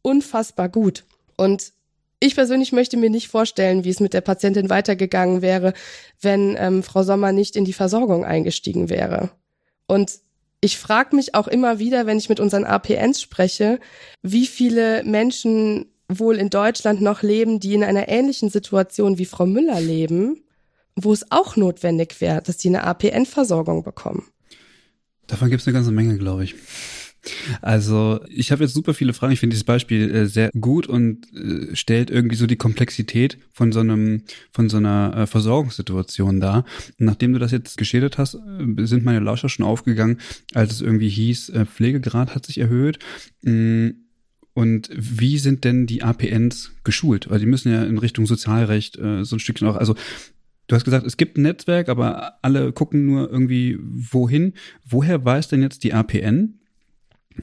unfassbar gut. Und ich persönlich möchte mir nicht vorstellen, wie es mit der Patientin weitergegangen wäre, wenn ähm, Frau Sommer nicht in die Versorgung eingestiegen wäre. Und ich frage mich auch immer wieder, wenn ich mit unseren APNs spreche, wie viele Menschen wohl in Deutschland noch leben, die in einer ähnlichen Situation wie Frau Müller leben, wo es auch notwendig wäre, dass die eine APN-Versorgung bekommen. Davon gibt es eine ganze Menge, glaube ich. Also ich habe jetzt super viele Fragen. Ich finde dieses Beispiel äh, sehr gut und äh, stellt irgendwie so die Komplexität von so einem von so einer äh, Versorgungssituation dar. Und nachdem du das jetzt geschildert hast, äh, sind meine Lauscher schon aufgegangen, als es irgendwie hieß, äh, Pflegegrad hat sich erhöht. Mm, und wie sind denn die APNs geschult? Weil die müssen ja in Richtung Sozialrecht äh, so ein Stückchen auch, also Du hast gesagt, es gibt ein Netzwerk, aber alle gucken nur irgendwie wohin. Woher weiß denn jetzt die APN,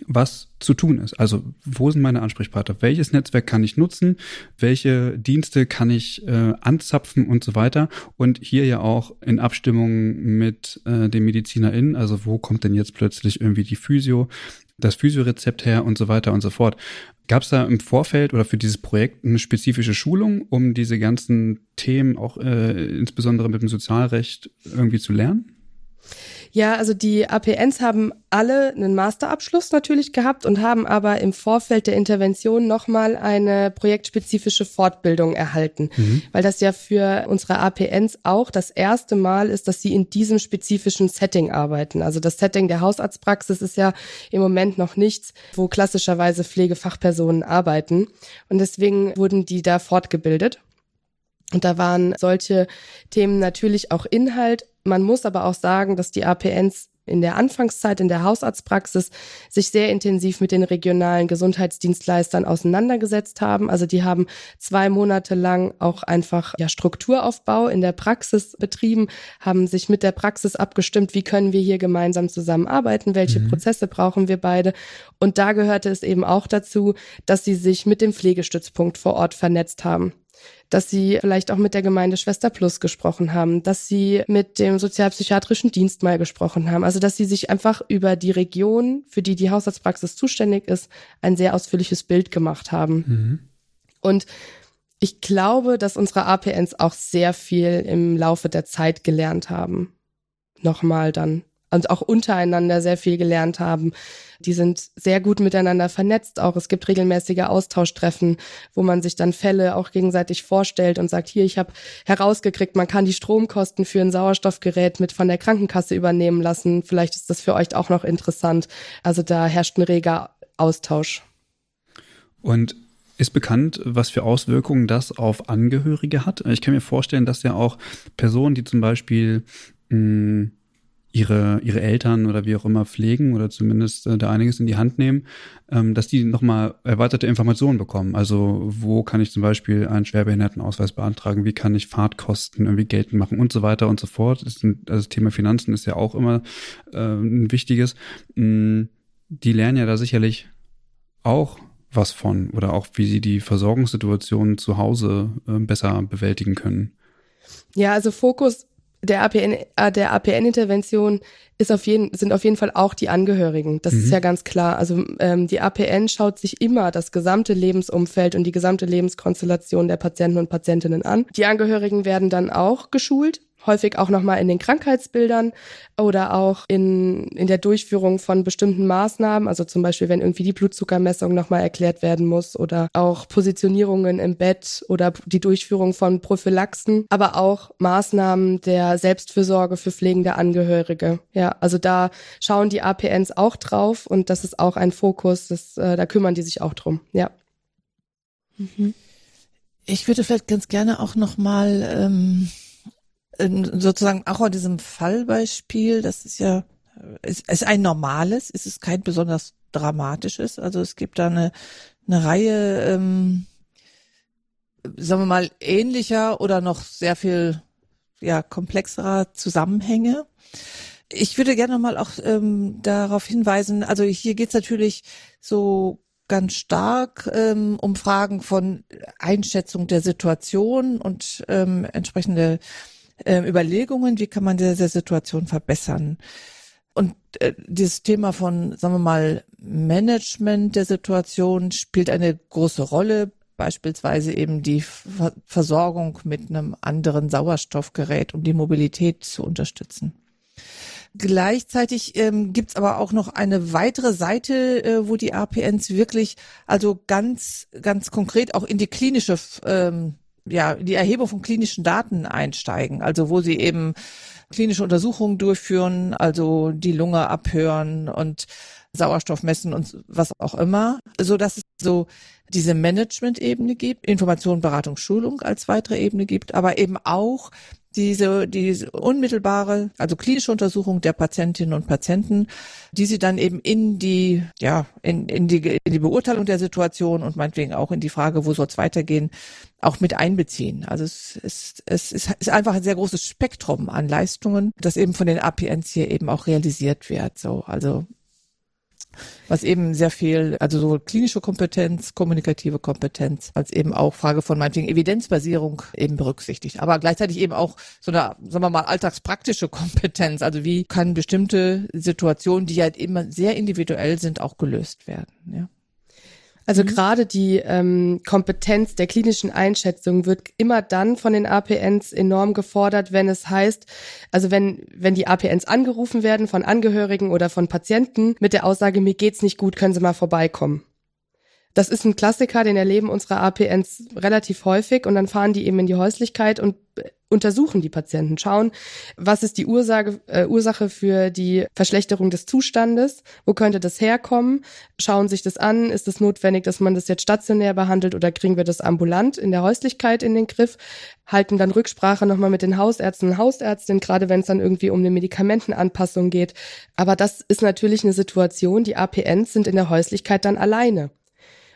was zu tun ist. Also wo sind meine Ansprechpartner? Welches Netzwerk kann ich nutzen? Welche Dienste kann ich äh, anzapfen und so weiter? Und hier ja auch in Abstimmung mit äh, den MedizinerInnen, also wo kommt denn jetzt plötzlich irgendwie die Physio, das Physiorezept her und so weiter und so fort. Gab es da im Vorfeld oder für dieses Projekt eine spezifische Schulung, um diese ganzen Themen auch äh, insbesondere mit dem Sozialrecht irgendwie zu lernen? Ja, also die APNs haben alle einen Masterabschluss natürlich gehabt und haben aber im Vorfeld der Intervention nochmal eine projektspezifische Fortbildung erhalten, mhm. weil das ja für unsere APNs auch das erste Mal ist, dass sie in diesem spezifischen Setting arbeiten. Also das Setting der Hausarztpraxis ist ja im Moment noch nichts, wo klassischerweise Pflegefachpersonen arbeiten. Und deswegen wurden die da fortgebildet. Und da waren solche Themen natürlich auch Inhalt. Man muss aber auch sagen, dass die APNs in der Anfangszeit in der Hausarztpraxis sich sehr intensiv mit den regionalen Gesundheitsdienstleistern auseinandergesetzt haben. Also die haben zwei Monate lang auch einfach ja, Strukturaufbau in der Praxis betrieben, haben sich mit der Praxis abgestimmt, wie können wir hier gemeinsam zusammenarbeiten, welche mhm. Prozesse brauchen wir beide. Und da gehörte es eben auch dazu, dass sie sich mit dem Pflegestützpunkt vor Ort vernetzt haben dass sie vielleicht auch mit der Gemeinde Schwester Plus gesprochen haben, dass sie mit dem sozialpsychiatrischen Dienst mal gesprochen haben. Also dass sie sich einfach über die Region, für die die Hausarztpraxis zuständig ist, ein sehr ausführliches Bild gemacht haben. Mhm. Und ich glaube, dass unsere APNs auch sehr viel im Laufe der Zeit gelernt haben. Nochmal dann und auch untereinander sehr viel gelernt haben. Die sind sehr gut miteinander vernetzt auch. Es gibt regelmäßige Austauschtreffen, wo man sich dann Fälle auch gegenseitig vorstellt und sagt, hier, ich habe herausgekriegt, man kann die Stromkosten für ein Sauerstoffgerät mit von der Krankenkasse übernehmen lassen. Vielleicht ist das für euch auch noch interessant. Also da herrscht ein reger Austausch. Und ist bekannt, was für Auswirkungen das auf Angehörige hat? Ich kann mir vorstellen, dass ja auch Personen, die zum Beispiel mh, hm, ihre, ihre Eltern oder wie auch immer pflegen oder zumindest äh, da einiges in die Hand nehmen, ähm, dass die nochmal erweiterte Informationen bekommen. Also wo kann ich zum Beispiel einen Schwerbehindertenausweis beantragen, wie kann ich Fahrtkosten irgendwie geltend machen und so weiter und so fort. Das, sind, also das Thema Finanzen ist ja auch immer äh, ein wichtiges. Mm, die lernen ja da sicherlich auch was von oder auch wie sie die Versorgungssituation zu Hause äh, besser bewältigen können. Ja, also Fokus der APN, äh, der APN-Intervention ist auf jeden, sind auf jeden Fall auch die Angehörigen. Das mhm. ist ja ganz klar. Also ähm, die APN schaut sich immer das gesamte Lebensumfeld und die gesamte Lebenskonstellation der Patienten und Patientinnen an. Die Angehörigen werden dann auch geschult häufig auch nochmal in den Krankheitsbildern oder auch in, in der Durchführung von bestimmten Maßnahmen, also zum Beispiel, wenn irgendwie die Blutzuckermessung nochmal erklärt werden muss oder auch Positionierungen im Bett oder die Durchführung von Prophylaxen, aber auch Maßnahmen der Selbstfürsorge für pflegende Angehörige. Ja, also da schauen die APNs auch drauf und das ist auch ein Fokus, das, äh, da kümmern die sich auch drum, ja. Mhm. Ich würde vielleicht ganz gerne auch nochmal ähm sozusagen auch an diesem Fallbeispiel, das ist ja, ist, ist ein normales, ist es kein besonders dramatisches. Also es gibt da eine, eine Reihe, ähm, sagen wir mal, ähnlicher oder noch sehr viel ja, komplexerer Zusammenhänge. Ich würde gerne mal auch ähm, darauf hinweisen, also hier geht's natürlich so ganz stark ähm, um Fragen von Einschätzung der Situation und ähm, entsprechende äh, Überlegungen, wie kann man diese Situation verbessern. Und äh, dieses Thema von, sagen wir mal, Management der Situation spielt eine große Rolle, beispielsweise eben die Ver Versorgung mit einem anderen Sauerstoffgerät, um die Mobilität zu unterstützen. Gleichzeitig ähm, gibt aber auch noch eine weitere Seite, äh, wo die APNs wirklich also ganz, ganz konkret auch in die klinische ähm, ja, die Erhebung von klinischen Daten einsteigen, also wo sie eben klinische Untersuchungen durchführen, also die Lunge abhören und Sauerstoff messen und was auch immer, so dass es so diese Management-Ebene gibt, Information, Beratung, Schulung als weitere Ebene gibt, aber eben auch diese, diese unmittelbare, also klinische Untersuchung der Patientinnen und Patienten, die sie dann eben in die, ja, in, in die, in die Beurteilung der Situation und meinetwegen auch in die Frage, wo soll es weitergehen, auch mit einbeziehen. Also es ist, es ist, ist einfach ein sehr großes Spektrum an Leistungen, das eben von den APNs hier eben auch realisiert wird. So, also was eben sehr viel, also sowohl klinische Kompetenz, kommunikative Kompetenz, als eben auch Frage von meinetwegen Evidenzbasierung eben berücksichtigt. Aber gleichzeitig eben auch so eine, sagen wir mal, alltagspraktische Kompetenz. Also wie kann bestimmte Situationen, die halt immer sehr individuell sind, auch gelöst werden. Ja. Also mhm. gerade die ähm, Kompetenz der klinischen Einschätzung wird immer dann von den APNs enorm gefordert, wenn es heißt, also wenn, wenn die APNs angerufen werden von Angehörigen oder von Patienten mit der Aussage, mir geht's nicht gut, können Sie mal vorbeikommen. Das ist ein Klassiker, den erleben unsere APNs relativ häufig und dann fahren die eben in die Häuslichkeit und untersuchen die Patienten, schauen, was ist die Ursache, äh, Ursache für die Verschlechterung des Zustandes, wo könnte das herkommen, schauen sich das an, ist es notwendig, dass man das jetzt stationär behandelt oder kriegen wir das ambulant in der Häuslichkeit in den Griff, halten dann Rücksprache nochmal mit den Hausärzten und Hausärztinnen, gerade wenn es dann irgendwie um eine Medikamentenanpassung geht. Aber das ist natürlich eine Situation, die APNs sind in der Häuslichkeit dann alleine.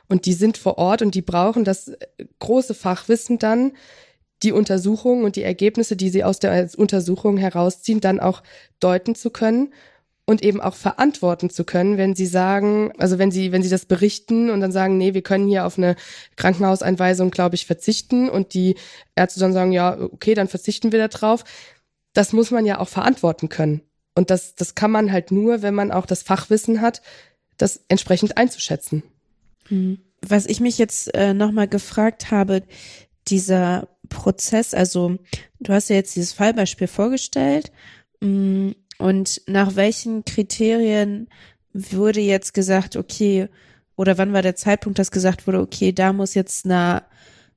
Und die sind vor Ort und die brauchen das äh, große Fachwissen dann, die Untersuchungen und die Ergebnisse, die sie aus der Untersuchung herausziehen, dann auch deuten zu können und eben auch verantworten zu können, wenn sie sagen, also wenn sie, wenn sie das berichten und dann sagen, nee, wir können hier auf eine Krankenhauseinweisung, glaube ich, verzichten und die Ärzte dann sagen, ja, okay, dann verzichten wir da drauf. Das muss man ja auch verantworten können. Und das, das kann man halt nur, wenn man auch das Fachwissen hat, das entsprechend einzuschätzen. Hm. Was ich mich jetzt äh, nochmal gefragt habe, dieser Prozess, also du hast ja jetzt dieses Fallbeispiel vorgestellt mm, und nach welchen Kriterien wurde jetzt gesagt, okay, oder wann war der Zeitpunkt, dass gesagt wurde, okay, da muss jetzt eine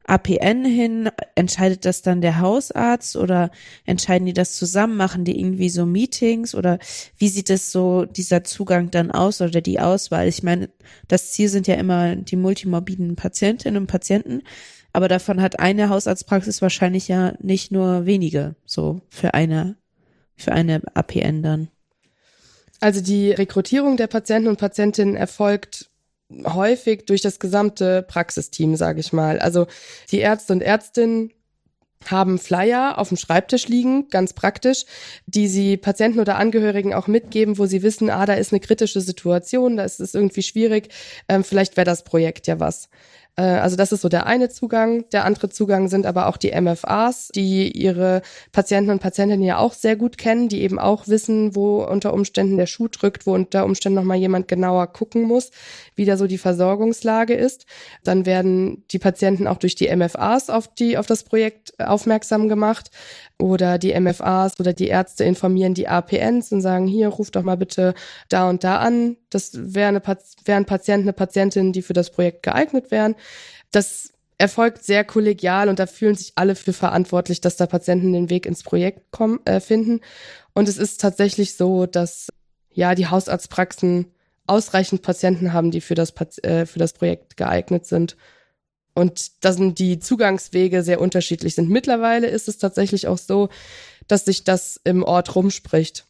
APN hin? Entscheidet das dann der Hausarzt oder entscheiden die das zusammen? Machen die irgendwie so Meetings oder wie sieht es so dieser Zugang dann aus oder die Auswahl? Ich meine, das Ziel sind ja immer die multimorbiden Patientinnen und Patienten. Aber davon hat eine Hausarztpraxis wahrscheinlich ja nicht nur wenige, so für eine, für eine APN dann. Also die Rekrutierung der Patienten und Patientinnen erfolgt häufig durch das gesamte Praxisteam, sage ich mal. Also die Ärzte und Ärztinnen haben Flyer auf dem Schreibtisch liegen, ganz praktisch, die sie Patienten oder Angehörigen auch mitgeben, wo sie wissen, ah, da ist eine kritische Situation, da ist es irgendwie schwierig, ähm, vielleicht wäre das Projekt ja was. Äh, also das ist so der eine Zugang. Der andere Zugang sind aber auch die MFAs, die ihre Patienten und Patientinnen ja auch sehr gut kennen, die eben auch wissen, wo unter Umständen der Schuh drückt, wo unter Umständen nochmal jemand genauer gucken muss, wie da so die Versorgungslage ist. Dann werden die Patienten auch durch die MFAs auf die, auf das Projekt aufmerksam gemacht oder die MFAs oder die Ärzte informieren die APNs und sagen, hier, ruf doch mal bitte da und da an. Das wäre eine, wär ein Patient, eine Patientin, die für das Projekt geeignet wären. Das erfolgt sehr kollegial und da fühlen sich alle für verantwortlich, dass da Patienten den Weg ins Projekt kommen, äh, finden. Und es ist tatsächlich so, dass ja die Hausarztpraxen ausreichend Patienten haben, die für das, äh, für das Projekt geeignet sind und dass die Zugangswege sehr unterschiedlich sind. Mittlerweile ist es tatsächlich auch so, dass sich das im Ort rumspricht.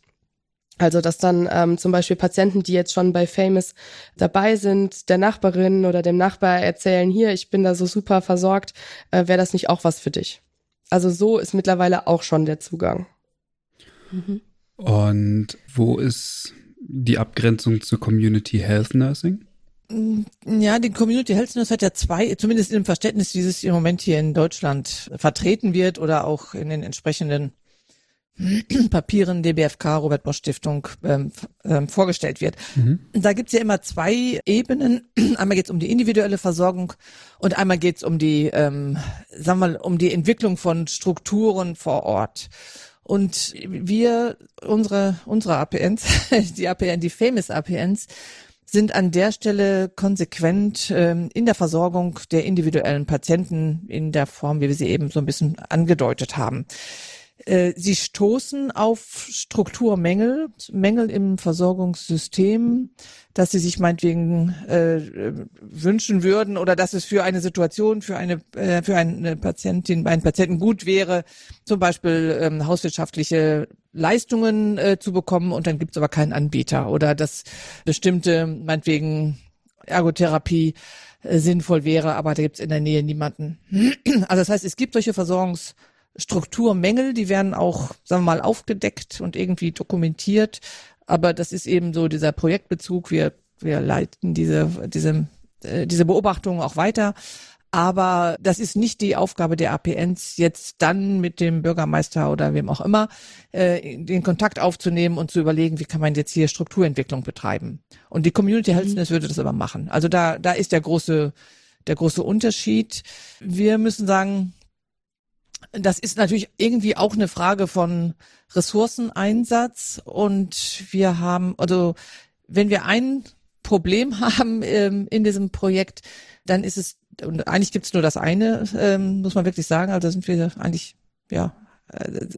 Also, dass dann ähm, zum Beispiel Patienten, die jetzt schon bei Famous dabei sind, der Nachbarin oder dem Nachbar erzählen, hier, ich bin da so super versorgt, äh, wäre das nicht auch was für dich? Also so ist mittlerweile auch schon der Zugang. Mhm. Und wo ist die Abgrenzung zu Community Health Nursing? Ja, die Community Health hat ja zwei, zumindest im Verständnis, dieses im Moment hier in Deutschland vertreten wird oder auch in den entsprechenden Papieren DBFK, Robert Bosch Stiftung, ähm, ähm, vorgestellt wird. Mhm. Da gibt's ja immer zwei Ebenen. Einmal geht's um die individuelle Versorgung und einmal geht's um die, ähm, sagen wir mal, um die Entwicklung von Strukturen vor Ort. Und wir, unsere, unsere APNs, die APN, die Famous APNs, sind an der Stelle konsequent ähm, in der Versorgung der individuellen Patienten in der Form, wie wir sie eben so ein bisschen angedeutet haben. Äh, sie stoßen auf Strukturmängel, Mängel im Versorgungssystem, dass sie sich meinetwegen äh, wünschen würden oder dass es für eine Situation, für eine, äh, für eine Patientin, einen Patienten gut wäre, zum Beispiel ähm, hauswirtschaftliche Leistungen äh, zu bekommen und dann gibt es aber keinen Anbieter oder dass bestimmte, meinetwegen Ergotherapie äh, sinnvoll wäre, aber da gibt es in der Nähe niemanden. Also das heißt, es gibt solche Versorgungs Strukturmängel, die werden auch, sagen wir mal, aufgedeckt und irgendwie dokumentiert. Aber das ist eben so dieser Projektbezug. Wir, wir leiten diese, diese, äh, diese Beobachtungen auch weiter. Aber das ist nicht die Aufgabe der APNs, jetzt dann mit dem Bürgermeister oder wem auch immer äh, den Kontakt aufzunehmen und zu überlegen, wie kann man jetzt hier Strukturentwicklung betreiben. Und die Community Health mhm. würde das aber machen. Also da, da ist der große, der große Unterschied. Wir müssen sagen, das ist natürlich irgendwie auch eine Frage von Ressourceneinsatz und wir haben, also wenn wir ein Problem haben ähm, in diesem Projekt, dann ist es, und eigentlich gibt es nur das eine, ähm, muss man wirklich sagen, also sind wir eigentlich, ja,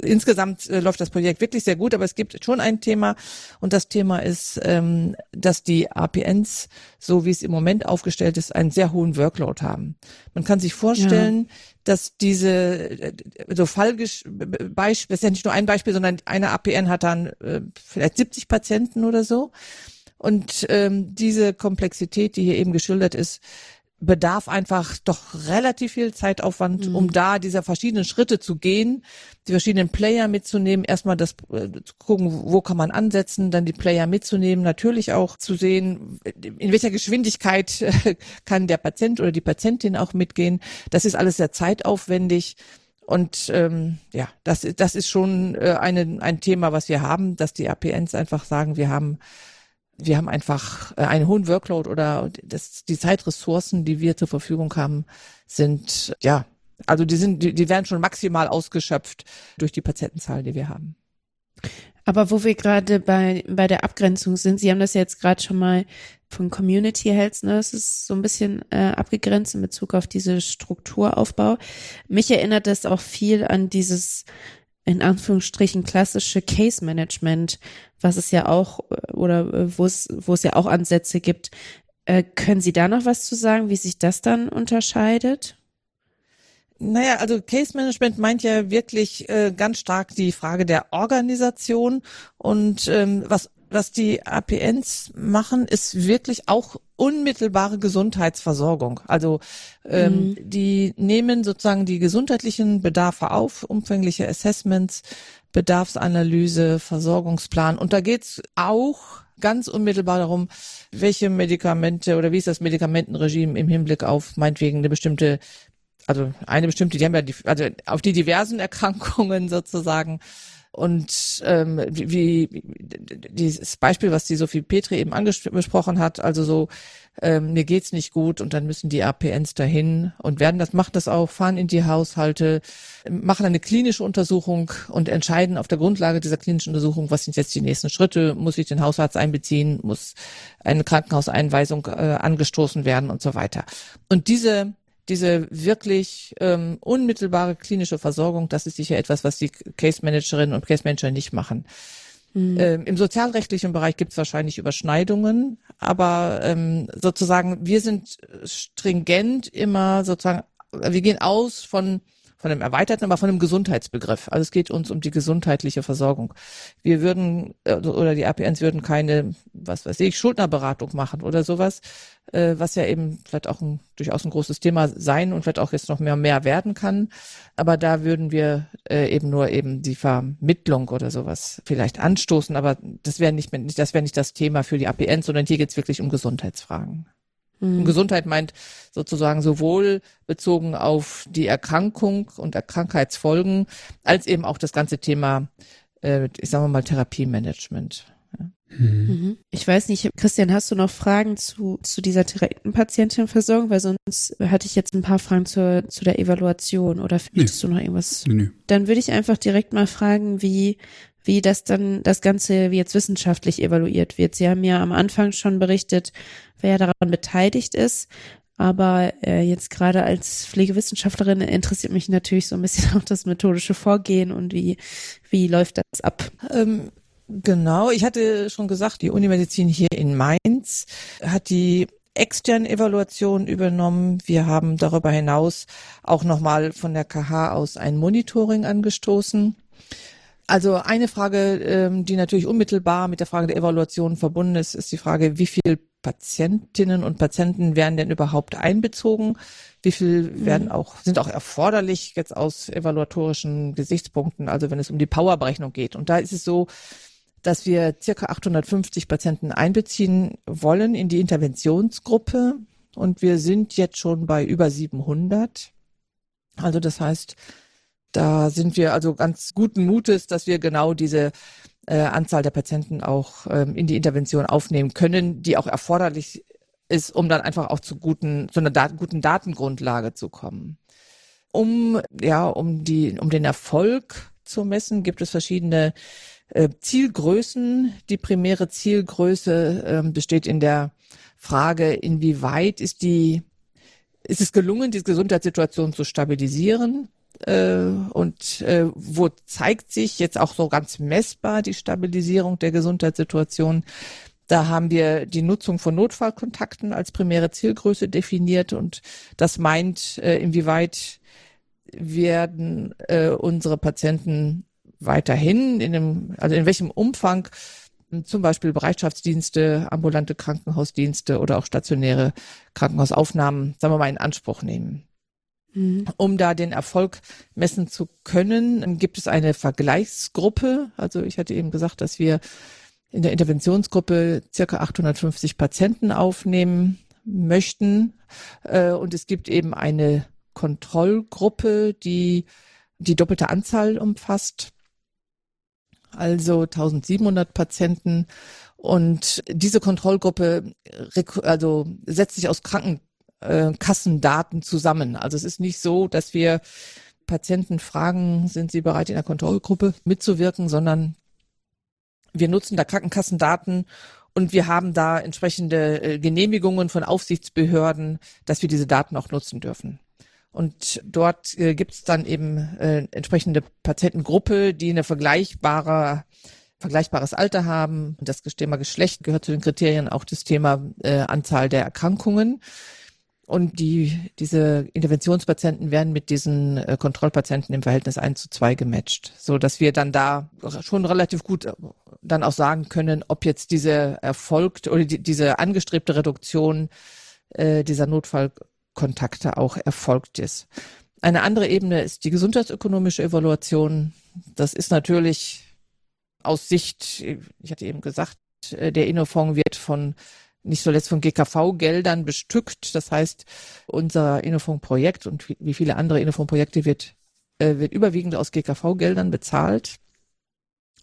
insgesamt äh, läuft das Projekt wirklich sehr gut, aber es gibt schon ein Thema und das Thema ist, ähm, dass die APNs, so wie es im Moment aufgestellt ist, einen sehr hohen Workload haben. Man kann sich vorstellen, ja. dass diese äh, so Fallbeispiele, das ist ja nicht nur ein Beispiel, sondern eine APN hat dann äh, vielleicht 70 Patienten oder so. Und ähm, diese Komplexität, die hier eben geschildert ist, bedarf einfach doch relativ viel Zeitaufwand, mhm. um da diese verschiedenen Schritte zu gehen, die verschiedenen Player mitzunehmen, erstmal das äh, zu gucken, wo kann man ansetzen, dann die Player mitzunehmen, natürlich auch zu sehen, in welcher Geschwindigkeit äh, kann der Patient oder die Patientin auch mitgehen. Das ist alles sehr zeitaufwendig. Und ähm, ja, das, das ist schon äh, eine, ein Thema, was wir haben, dass die APNs einfach sagen, wir haben wir haben einfach äh, einen hohen Workload oder das, die Zeitressourcen, die wir zur Verfügung haben, sind, ja, also die sind, die, die werden schon maximal ausgeschöpft durch die Patientenzahl, die wir haben. Aber wo wir gerade bei, bei der Abgrenzung sind, Sie haben das ja jetzt gerade schon mal von Community Health, ne, es ist so ein bisschen äh, abgegrenzt in Bezug auf diese Strukturaufbau. Mich erinnert das auch viel an dieses in Anführungsstrichen klassische Case Management, was es ja auch oder äh, wo es wo es ja auch Ansätze gibt. Äh, können Sie da noch was zu sagen, wie sich das dann unterscheidet? Naja, also Case Management meint ja wirklich äh, ganz stark die Frage der Organisation und ähm, was was die APNs machen, ist wirklich auch unmittelbare Gesundheitsversorgung. Also ähm, mhm. die nehmen sozusagen die gesundheitlichen Bedarfe auf, umfängliche Assessments, Bedarfsanalyse, Versorgungsplan. Und da geht's auch ganz unmittelbar darum, welche Medikamente oder wie ist das Medikamentenregime im Hinblick auf meinetwegen eine bestimmte also eine bestimmte, die haben ja die, also auf die diversen Erkrankungen sozusagen und ähm, wie, wie dieses Beispiel, was die Sophie Petri eben angesprochen hat, also so, ähm, mir geht's nicht gut und dann müssen die APNs dahin und werden das, machen das auch, fahren in die Haushalte, machen eine klinische Untersuchung und entscheiden auf der Grundlage dieser klinischen Untersuchung, was sind jetzt die nächsten Schritte, muss ich den Hausarzt einbeziehen, muss eine Krankenhauseinweisung äh, angestoßen werden und so weiter. Und diese diese wirklich ähm, unmittelbare klinische Versorgung, das ist sicher etwas, was die Case Managerinnen und Case Manager nicht machen. Mhm. Ähm, Im sozialrechtlichen Bereich gibt es wahrscheinlich Überschneidungen, aber ähm, sozusagen wir sind stringent immer sozusagen, wir gehen aus von von einem erweiterten, aber von einem Gesundheitsbegriff. Also es geht uns um die gesundheitliche Versorgung. Wir würden äh, oder die APNs würden keine, was weiß ich, Schuldnerberatung machen oder sowas, äh, was ja eben vielleicht auch ein, durchaus ein großes Thema sein und vielleicht auch jetzt noch mehr mehr werden kann. Aber da würden wir äh, eben nur eben die Vermittlung oder sowas vielleicht anstoßen, aber das wäre nicht, das wäre nicht das Thema für die APNs, sondern hier geht es wirklich um Gesundheitsfragen. Mhm. Gesundheit meint sozusagen sowohl bezogen auf die Erkrankung und Krankheitsfolgen, als eben auch das ganze Thema, äh, ich sage mal, Therapiemanagement. Ja. Mhm. mhm. Ich weiß nicht, Christian, hast du noch Fragen zu, zu dieser direkten Patientenversorgung? Weil sonst hatte ich jetzt ein paar Fragen zur, zu der Evaluation oder findest nee. du noch irgendwas? Nee, nee. Dann würde ich einfach direkt mal fragen, wie, wie das dann, das Ganze jetzt wissenschaftlich evaluiert wird. Sie haben ja am Anfang schon berichtet, wer daran beteiligt ist. Aber äh, jetzt gerade als Pflegewissenschaftlerin interessiert mich natürlich so ein bisschen auch das methodische Vorgehen und wie, wie läuft das ab? Ähm, genau, ich hatte schon gesagt, die Universität hier in Mainz hat die externe Evaluation übernommen. Wir haben darüber hinaus auch nochmal von der KH aus ein Monitoring angestoßen. Also eine Frage, ähm, die natürlich unmittelbar mit der Frage der Evaluation verbunden ist, ist die Frage, wie viel Patientinnen und Patienten werden denn überhaupt einbezogen? Wie viel mhm. werden auch, sind auch erforderlich jetzt aus evaluatorischen Gesichtspunkten, also wenn es um die Powerberechnung geht? Und da ist es so, dass wir circa 850 Patienten einbeziehen wollen in die Interventionsgruppe. Und wir sind jetzt schon bei über 700. Also das heißt, da sind wir also ganz guten Mutes, dass wir genau diese äh, Anzahl der Patienten auch ähm, in die Intervention aufnehmen können, die auch erforderlich ist, um dann einfach auch zu guten, zu einer Dat guten Datengrundlage zu kommen. Um, ja, um die, um den Erfolg zu messen, gibt es verschiedene äh, Zielgrößen. Die primäre Zielgröße äh, besteht in der Frage, inwieweit ist die, ist es gelungen, die Gesundheitssituation zu stabilisieren? Äh, und äh, wo zeigt sich jetzt auch so ganz messbar die Stabilisierung der Gesundheitssituation? Da haben wir die Nutzung von Notfallkontakten als primäre Zielgröße definiert und das meint, äh, inwieweit werden äh, unsere Patienten weiterhin in dem, also in welchem Umfang zum Beispiel Bereitschaftsdienste, ambulante Krankenhausdienste oder auch stationäre Krankenhausaufnahmen, sagen wir mal, in Anspruch nehmen. Mhm. Um da den Erfolg messen zu können, gibt es eine Vergleichsgruppe. Also ich hatte eben gesagt, dass wir in der Interventionsgruppe circa 850 Patienten aufnehmen möchten. Äh, und es gibt eben eine Kontrollgruppe, die die doppelte Anzahl umfasst, also 1700 Patienten. Und diese Kontrollgruppe also setzt sich aus Krankenkassendaten zusammen. Also es ist nicht so, dass wir Patienten fragen, sind sie bereit in der Kontrollgruppe mitzuwirken, sondern wir nutzen da Krankenkassendaten und wir haben da entsprechende äh, Genehmigungen von Aufsichtsbehörden, dass wir diese Daten auch nutzen dürfen. Und dort äh, gibt es dann eben äh, entsprechende Patientengruppe, die eine vergleichbare vergleichbares Alter haben. Das Thema Geschlecht gehört zu den Kriterien auch das Thema äh, Anzahl der Erkrankungen. Und die, diese Interventionspatienten werden mit diesen äh, Kontrollpatienten im Verhältnis 1 zu 2 gematcht, so dass wir dann da schon relativ gut äh, dann auch sagen können, ob jetzt diese erfolgt oder die, diese angestrebte Reduktion äh, dieser Notfallkontakte auch erfolgt ist. Eine andere Ebene ist die gesundheitsökonomische Evaluation. Das ist natürlich aus Sicht, ich hatte eben gesagt, äh, der Innofonds wird von nicht zuletzt von GKV-Geldern bestückt. Das heißt, unser Innofond-Projekt und wie viele andere Innofond-Projekte wird, äh, wird überwiegend aus GKV-Geldern bezahlt.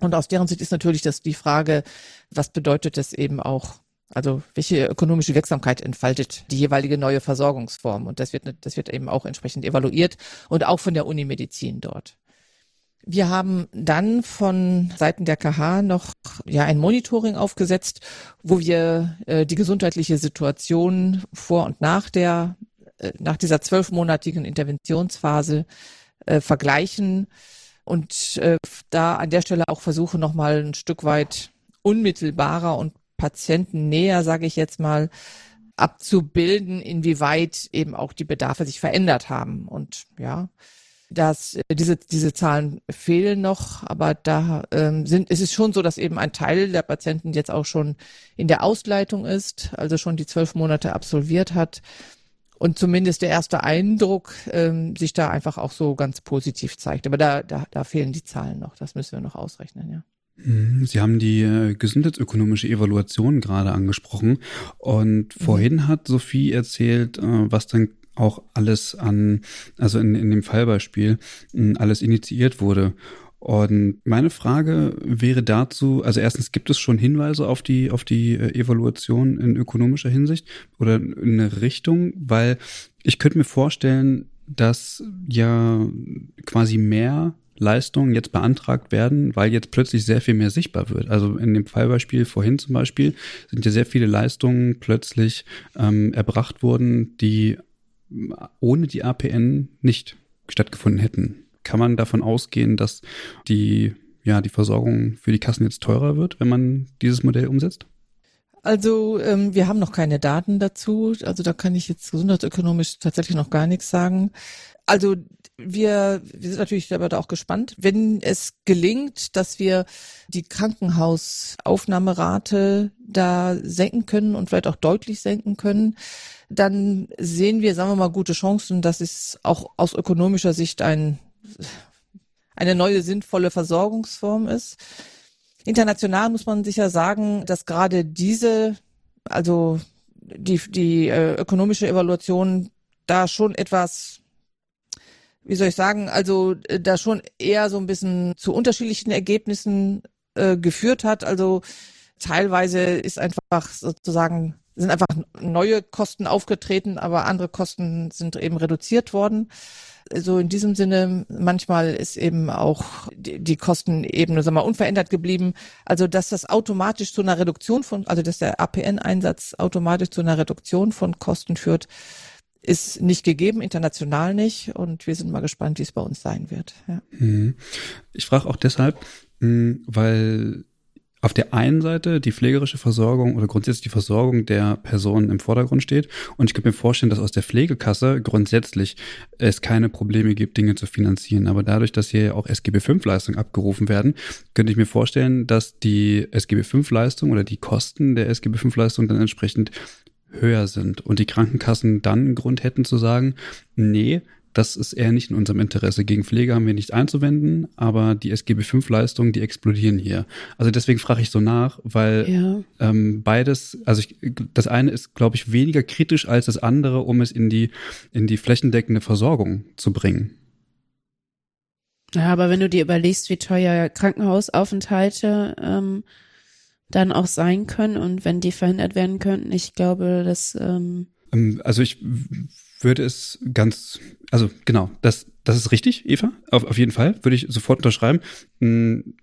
Und aus deren Sicht ist natürlich das die Frage, was bedeutet das eben auch also welche ökonomische Wirksamkeit entfaltet die jeweilige neue Versorgungsform? Und das wird, das wird eben auch entsprechend evaluiert und auch von der Unimedizin dort. Wir haben dann von Seiten der KH noch ja ein Monitoring aufgesetzt, wo wir äh, die gesundheitliche Situation vor und nach der äh, nach dieser zwölfmonatigen Interventionsphase äh, vergleichen und äh, da an der Stelle auch versuchen nochmal ein Stück weit unmittelbarer und patientennäher, sage ich jetzt mal, abzubilden, inwieweit eben auch die Bedarfe sich verändert haben. Und ja, dass äh, diese, diese Zahlen fehlen noch, aber da ähm, sind, ist es schon so, dass eben ein Teil der Patienten jetzt auch schon in der Ausleitung ist, also schon die zwölf Monate absolviert hat und zumindest der erste Eindruck ähm, sich da einfach auch so ganz positiv zeigt. Aber da, da, da fehlen die Zahlen noch, das müssen wir noch ausrechnen, ja. Mhm, Sie haben die äh, gesundheitsökonomische Evaluation gerade angesprochen und mhm. vorhin hat Sophie erzählt, äh, was dann auch alles an, also in, in dem Fallbeispiel, alles initiiert wurde. Und meine Frage wäre dazu, also erstens, gibt es schon Hinweise auf die, auf die äh, Evaluation in ökonomischer Hinsicht oder in eine Richtung? Weil ich könnte mir vorstellen, dass ja quasi mehr Leistungen jetzt beantragt werden, weil jetzt plötzlich sehr viel mehr sichtbar wird. Also in dem Fallbeispiel vorhin zum Beispiel sind ja sehr viele Leistungen plötzlich ähm, erbracht worden, die ohne die APN nicht stattgefunden hätten. Kann man davon ausgehen, dass die, ja, die Versorgung für die Kassen jetzt teurer wird, wenn man dieses Modell umsetzt? Also ähm, wir haben noch keine Daten dazu. Also da kann ich jetzt gesundheitsökonomisch tatsächlich noch gar nichts sagen. Also wir, wir sind natürlich selber da auch gespannt, wenn es gelingt, dass wir die Krankenhausaufnahmerate da senken können und vielleicht auch deutlich senken können, dann sehen wir, sagen wir mal, gute Chancen, dass es auch aus ökonomischer Sicht ein, eine neue sinnvolle Versorgungsform ist. International muss man sicher sagen, dass gerade diese, also die, die äh, ökonomische Evaluation da schon etwas wie soll ich sagen, also äh, da schon eher so ein bisschen zu unterschiedlichen Ergebnissen äh, geführt hat. Also teilweise ist einfach sozusagen sind einfach neue Kosten aufgetreten, aber andere Kosten sind eben reduziert worden. So in diesem Sinne, manchmal ist eben auch die, die Kostenebene, sagen wir mal, unverändert geblieben. Also, dass das automatisch zu einer Reduktion von, also dass der APN-Einsatz automatisch zu einer Reduktion von Kosten führt, ist nicht gegeben, international nicht. Und wir sind mal gespannt, wie es bei uns sein wird. Ja. Mhm. Ich frage auch deshalb, weil auf der einen Seite die pflegerische Versorgung oder grundsätzlich die Versorgung der Personen im Vordergrund steht. Und ich kann mir vorstellen, dass aus der Pflegekasse grundsätzlich es keine Probleme gibt, Dinge zu finanzieren. Aber dadurch, dass hier auch SGB-5-Leistungen abgerufen werden, könnte ich mir vorstellen, dass die SGB-5-Leistung oder die Kosten der SGB-5-Leistung dann entsprechend höher sind und die Krankenkassen dann einen Grund hätten zu sagen, nee, das ist eher nicht in unserem Interesse. Gegen Pflege haben wir nichts einzuwenden, aber die SGB-5-Leistungen, die explodieren hier. Also deswegen frage ich so nach, weil ja. ähm, beides, also ich, das eine ist, glaube ich, weniger kritisch als das andere, um es in die, in die flächendeckende Versorgung zu bringen. Ja, aber wenn du dir überlegst, wie teuer Krankenhausaufenthalte ähm, dann auch sein können und wenn die verhindert werden könnten, ich glaube, dass ähm, ähm also ich würde es ganz, also genau, das, das ist richtig, Eva, auf, auf jeden Fall, würde ich sofort unterschreiben. Hm,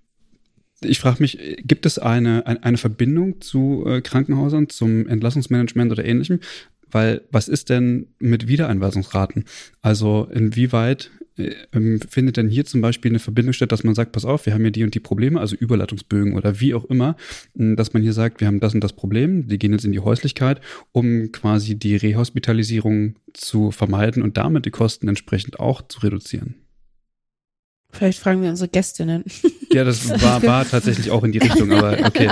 ich frage mich, gibt es eine, eine Verbindung zu äh, Krankenhäusern, zum Entlassungsmanagement oder ähnlichem? Weil was ist denn mit Wiedereinweisungsraten? Also inwieweit äh, ähm, findet denn hier zum Beispiel eine Verbindung statt, dass man sagt, pass auf, wir haben hier die und die Probleme, also Überleitungsbögen oder wie auch immer, dass man hier sagt, wir haben das und das Problem, die gehen jetzt in die Häuslichkeit, um quasi die Rehospitalisierung zu vermeiden und damit die Kosten entsprechend auch zu reduzieren. Vielleicht fragen wir unsere Gästinnen. Ja, das war, war tatsächlich auch in die Richtung, aber okay.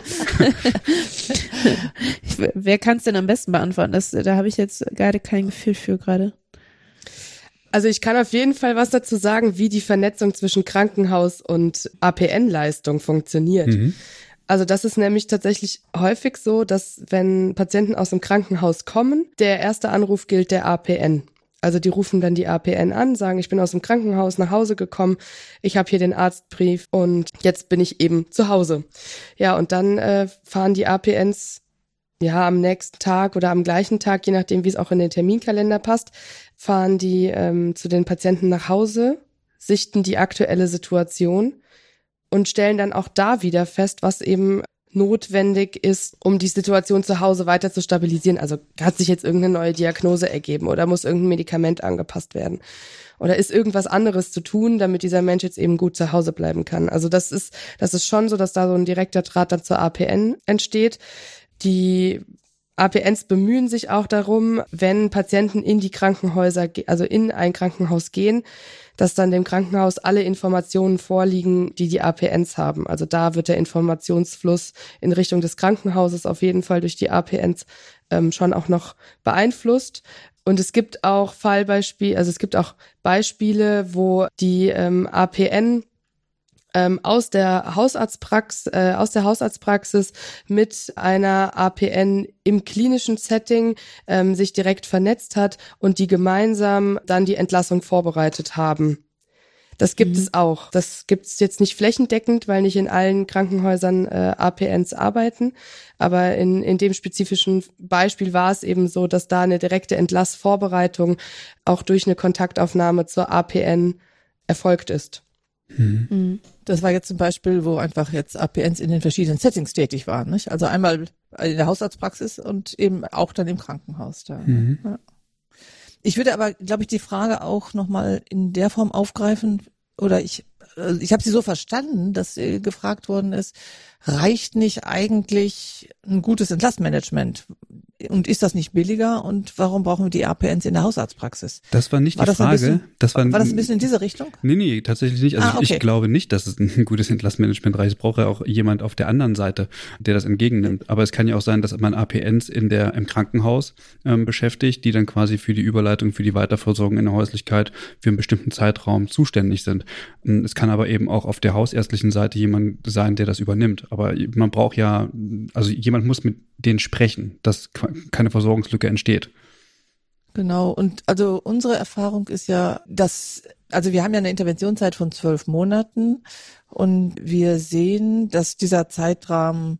Wer kann es denn am besten beantworten? Das, da habe ich jetzt gerade kein Gefühl für gerade. Also ich kann auf jeden Fall was dazu sagen, wie die Vernetzung zwischen Krankenhaus und APN-Leistung funktioniert. Mhm. Also das ist nämlich tatsächlich häufig so, dass wenn Patienten aus dem Krankenhaus kommen, der erste Anruf gilt der APN. Also die rufen dann die APN an, sagen, ich bin aus dem Krankenhaus nach Hause gekommen, ich habe hier den Arztbrief und jetzt bin ich eben zu Hause. Ja, und dann äh, fahren die APNs ja am nächsten Tag oder am gleichen Tag, je nachdem, wie es auch in den Terminkalender passt, fahren die ähm, zu den Patienten nach Hause, sichten die aktuelle Situation und stellen dann auch da wieder fest, was eben notwendig ist, um die Situation zu Hause weiter zu stabilisieren. Also hat sich jetzt irgendeine neue Diagnose ergeben oder muss irgendein Medikament angepasst werden? Oder ist irgendwas anderes zu tun, damit dieser Mensch jetzt eben gut zu Hause bleiben kann? Also das ist, das ist schon so, dass da so ein direkter Draht dann zur APN entsteht. Die APNs bemühen sich auch darum, wenn Patienten in die Krankenhäuser, also in ein Krankenhaus gehen, dass dann dem Krankenhaus alle Informationen vorliegen, die die APNs haben. Also da wird der Informationsfluss in Richtung des Krankenhauses auf jeden Fall durch die APNs ähm, schon auch noch beeinflusst. Und es gibt auch Fallbeispiele, also es gibt auch Beispiele, wo die ähm, APN ähm, aus der Hausarztpraxis, äh, aus der Hausarztpraxis mit einer APN im klinischen Setting ähm, sich direkt vernetzt hat und die gemeinsam dann die Entlassung vorbereitet haben. Das gibt mhm. es auch. Das gibt es jetzt nicht flächendeckend, weil nicht in allen Krankenhäusern äh, APNs arbeiten. Aber in, in dem spezifischen Beispiel war es eben so, dass da eine direkte Entlassvorbereitung auch durch eine Kontaktaufnahme zur APN erfolgt ist. Mhm. mhm. Das war jetzt zum Beispiel, wo einfach jetzt APNs in den verschiedenen Settings tätig waren. Nicht? Also einmal in der Hausarztpraxis und eben auch dann im Krankenhaus. Da. Mhm. Ja. Ich würde aber, glaube ich, die Frage auch nochmal in der Form aufgreifen, oder ich, also ich habe sie so verstanden, dass gefragt worden ist, reicht nicht eigentlich ein gutes Entlassmanagement? Und ist das nicht billiger und warum brauchen wir die APNs in der Hausarztpraxis? Das war nicht war die Frage. Bisschen, das war, war das ein bisschen in diese Richtung? Nee, nee, tatsächlich nicht. Also ah, okay. ich, glaube nicht, dass es ein gutes Entlassmanagement reicht. Es braucht ja auch jemand auf der anderen Seite, der das entgegennimmt. Aber es kann ja auch sein, dass man APNs in der, im Krankenhaus ähm, beschäftigt, die dann quasi für die Überleitung, für die Weiterversorgung in der Häuslichkeit für einen bestimmten Zeitraum zuständig sind. Ähm, es kann aber eben auch auf der hausärztlichen Seite jemand sein, der das übernimmt. Aber man braucht ja, also jemand muss mit denen sprechen. Das keine Versorgungslücke entsteht. Genau. Und also unsere Erfahrung ist ja, dass, also wir haben ja eine Interventionszeit von zwölf Monaten und wir sehen, dass dieser Zeitrahmen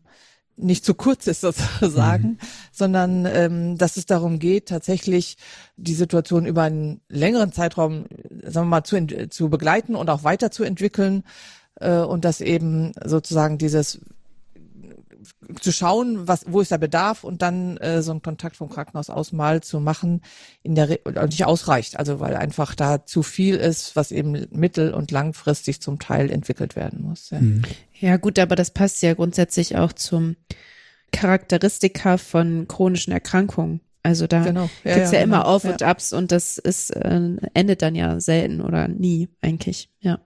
nicht zu kurz ist sozusagen, mhm. sondern ähm, dass es darum geht, tatsächlich die Situation über einen längeren Zeitraum, sagen wir mal, zu, zu begleiten und auch weiterzuentwickeln äh, und dass eben sozusagen dieses zu schauen, was, wo ist der Bedarf und dann äh, so einen Kontakt vom Krankenhaus aus mal zu machen, in der Re nicht ausreicht. Also weil einfach da zu viel ist, was eben mittel- und langfristig zum Teil entwickelt werden muss. Ja. Mhm. ja gut, aber das passt ja grundsätzlich auch zum Charakteristika von chronischen Erkrankungen. Also da genau. ja, gibt's ja, ja immer genau. Auf und Abs und das ist äh, endet dann ja selten oder nie eigentlich. Ja.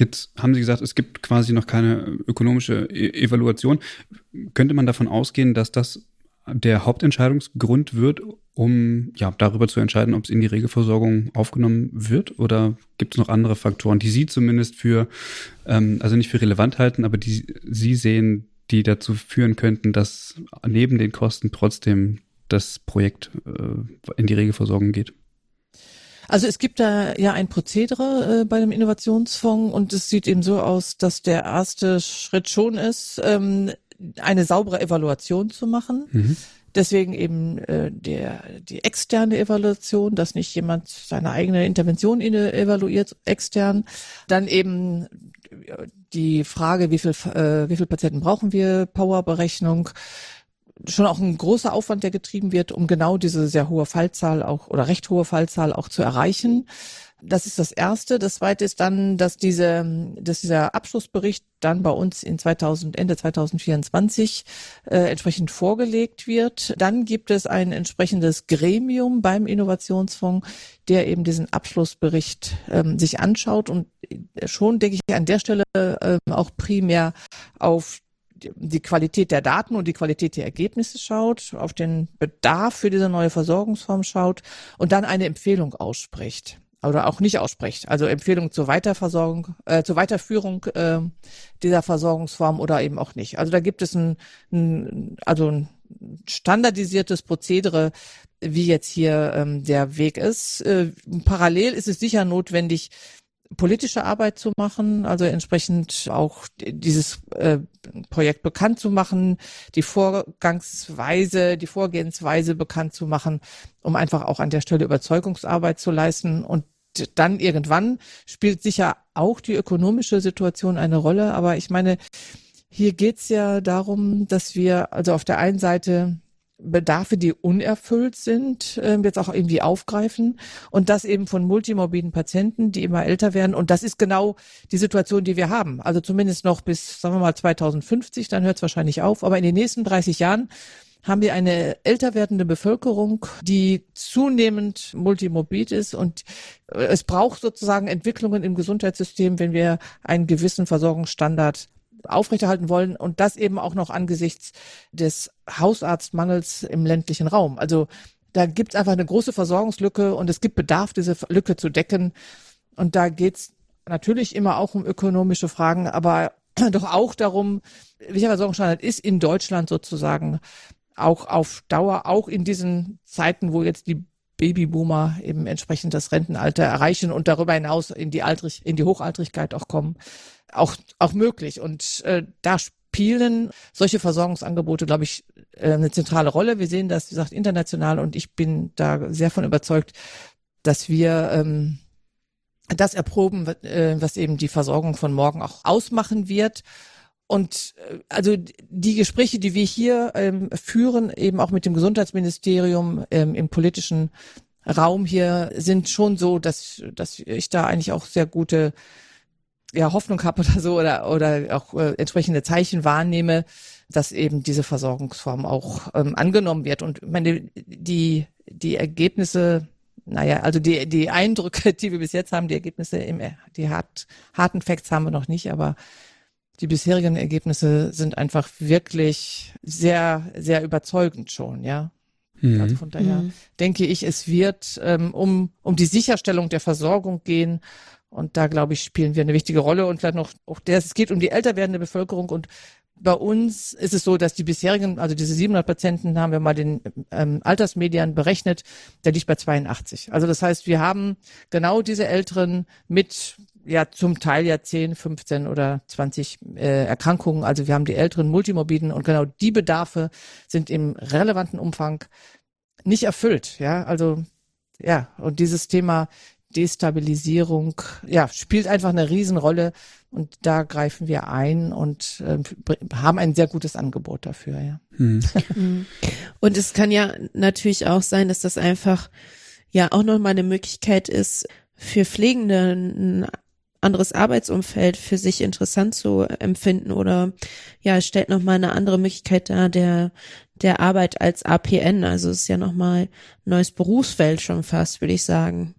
Jetzt haben Sie gesagt, es gibt quasi noch keine ökonomische e Evaluation. Könnte man davon ausgehen, dass das der Hauptentscheidungsgrund wird, um ja darüber zu entscheiden, ob es in die Regelversorgung aufgenommen wird? Oder gibt es noch andere Faktoren, die Sie zumindest für, ähm, also nicht für relevant halten, aber die Sie sehen, die dazu führen könnten, dass neben den Kosten trotzdem das Projekt äh, in die Regelversorgung geht? Also es gibt da ja ein Prozedere äh, bei dem Innovationsfonds und es sieht eben so aus, dass der erste Schritt schon ist, ähm, eine saubere Evaluation zu machen. Mhm. Deswegen eben äh, der, die externe Evaluation, dass nicht jemand seine eigene Intervention evaluiert extern. Dann eben die Frage, wie viel, äh, wie viel Patienten brauchen wir, Powerberechnung schon auch ein großer Aufwand, der getrieben wird, um genau diese sehr hohe Fallzahl auch oder recht hohe Fallzahl auch zu erreichen. Das ist das erste. Das zweite ist dann, dass diese, dass dieser Abschlussbericht dann bei uns in 2000, Ende 2024 äh, entsprechend vorgelegt wird. Dann gibt es ein entsprechendes Gremium beim Innovationsfonds, der eben diesen Abschlussbericht ähm, sich anschaut und schon, denke ich, an der Stelle äh, auch primär auf die Qualität der Daten und die Qualität der Ergebnisse schaut, auf den Bedarf für diese neue Versorgungsform schaut und dann eine Empfehlung ausspricht oder auch nicht ausspricht. Also Empfehlung zur Weiterversorgung, äh, zur Weiterführung äh, dieser Versorgungsform oder eben auch nicht. Also da gibt es ein, ein also ein standardisiertes Prozedere, wie jetzt hier ähm, der Weg ist. Äh, parallel ist es sicher notwendig, politische Arbeit zu machen, also entsprechend auch dieses äh, Projekt bekannt zu machen, die Vorgangsweise, die Vorgehensweise bekannt zu machen, um einfach auch an der Stelle Überzeugungsarbeit zu leisten. Und dann irgendwann spielt sicher auch die ökonomische Situation eine Rolle, aber ich meine, hier geht's ja darum, dass wir also auf der einen Seite Bedarfe, die unerfüllt sind, äh, jetzt auch irgendwie aufgreifen und das eben von multimorbiden Patienten, die immer älter werden. Und das ist genau die Situation, die wir haben. Also zumindest noch bis, sagen wir mal, 2050, dann hört es wahrscheinlich auf. Aber in den nächsten 30 Jahren haben wir eine älter werdende Bevölkerung, die zunehmend multimorbid ist und äh, es braucht sozusagen Entwicklungen im Gesundheitssystem, wenn wir einen gewissen Versorgungsstandard aufrechterhalten wollen und das eben auch noch angesichts des Hausarztmangels im ländlichen Raum. Also da gibt es einfach eine große Versorgungslücke und es gibt Bedarf, diese Lücke zu decken. Und da geht es natürlich immer auch um ökonomische Fragen, aber doch auch darum, welcher Versorgungsstandard ist in Deutschland sozusagen auch auf Dauer, auch in diesen Zeiten, wo jetzt die Babyboomer eben entsprechend das Rentenalter erreichen und darüber hinaus in die Altrig, in die Hochaltrigkeit auch kommen auch, auch möglich. Und äh, da spielen solche Versorgungsangebote, glaube ich, äh, eine zentrale Rolle. Wir sehen das, wie gesagt, international und ich bin da sehr von überzeugt, dass wir ähm, das erproben, äh, was eben die Versorgung von morgen auch ausmachen wird. Und äh, also die Gespräche, die wir hier ähm, führen, eben auch mit dem Gesundheitsministerium ähm, im politischen Raum hier, sind schon so, dass, dass ich da eigentlich auch sehr gute ja, Hoffnung habe oder so oder, oder auch äh, entsprechende Zeichen wahrnehme, dass eben diese Versorgungsform auch ähm, angenommen wird. Und meine, die, die Ergebnisse, naja, also die, die Eindrücke, die wir bis jetzt haben, die Ergebnisse im, die hart, harten Facts haben wir noch nicht, aber die bisherigen Ergebnisse sind einfach wirklich sehr, sehr überzeugend schon, ja. Mhm. Also von daher mhm. denke ich, es wird ähm, um, um die Sicherstellung der Versorgung gehen und da, glaube ich, spielen wir eine wichtige Rolle. Und vielleicht noch auch der, es geht um die älter werdende Bevölkerung. Und bei uns ist es so, dass die bisherigen, also diese 700 Patienten, haben wir mal den ähm, Altersmedian berechnet, der liegt bei 82. Also das heißt, wir haben genau diese Älteren mit ja zum Teil ja 10, 15 oder 20 äh, Erkrankungen. Also wir haben die älteren Multimorbiden und genau die Bedarfe sind im relevanten Umfang nicht erfüllt. Ja, also ja, und dieses Thema Destabilisierung, ja, spielt einfach eine Riesenrolle und da greifen wir ein und äh, haben ein sehr gutes Angebot dafür, ja. Hm. und es kann ja natürlich auch sein, dass das einfach ja auch nochmal eine Möglichkeit ist, für Pflegende ein anderes Arbeitsumfeld für sich interessant zu empfinden oder ja, stellt nochmal eine andere Möglichkeit dar der, der Arbeit als APN. Also es ist ja nochmal ein neues Berufsfeld schon fast, würde ich sagen.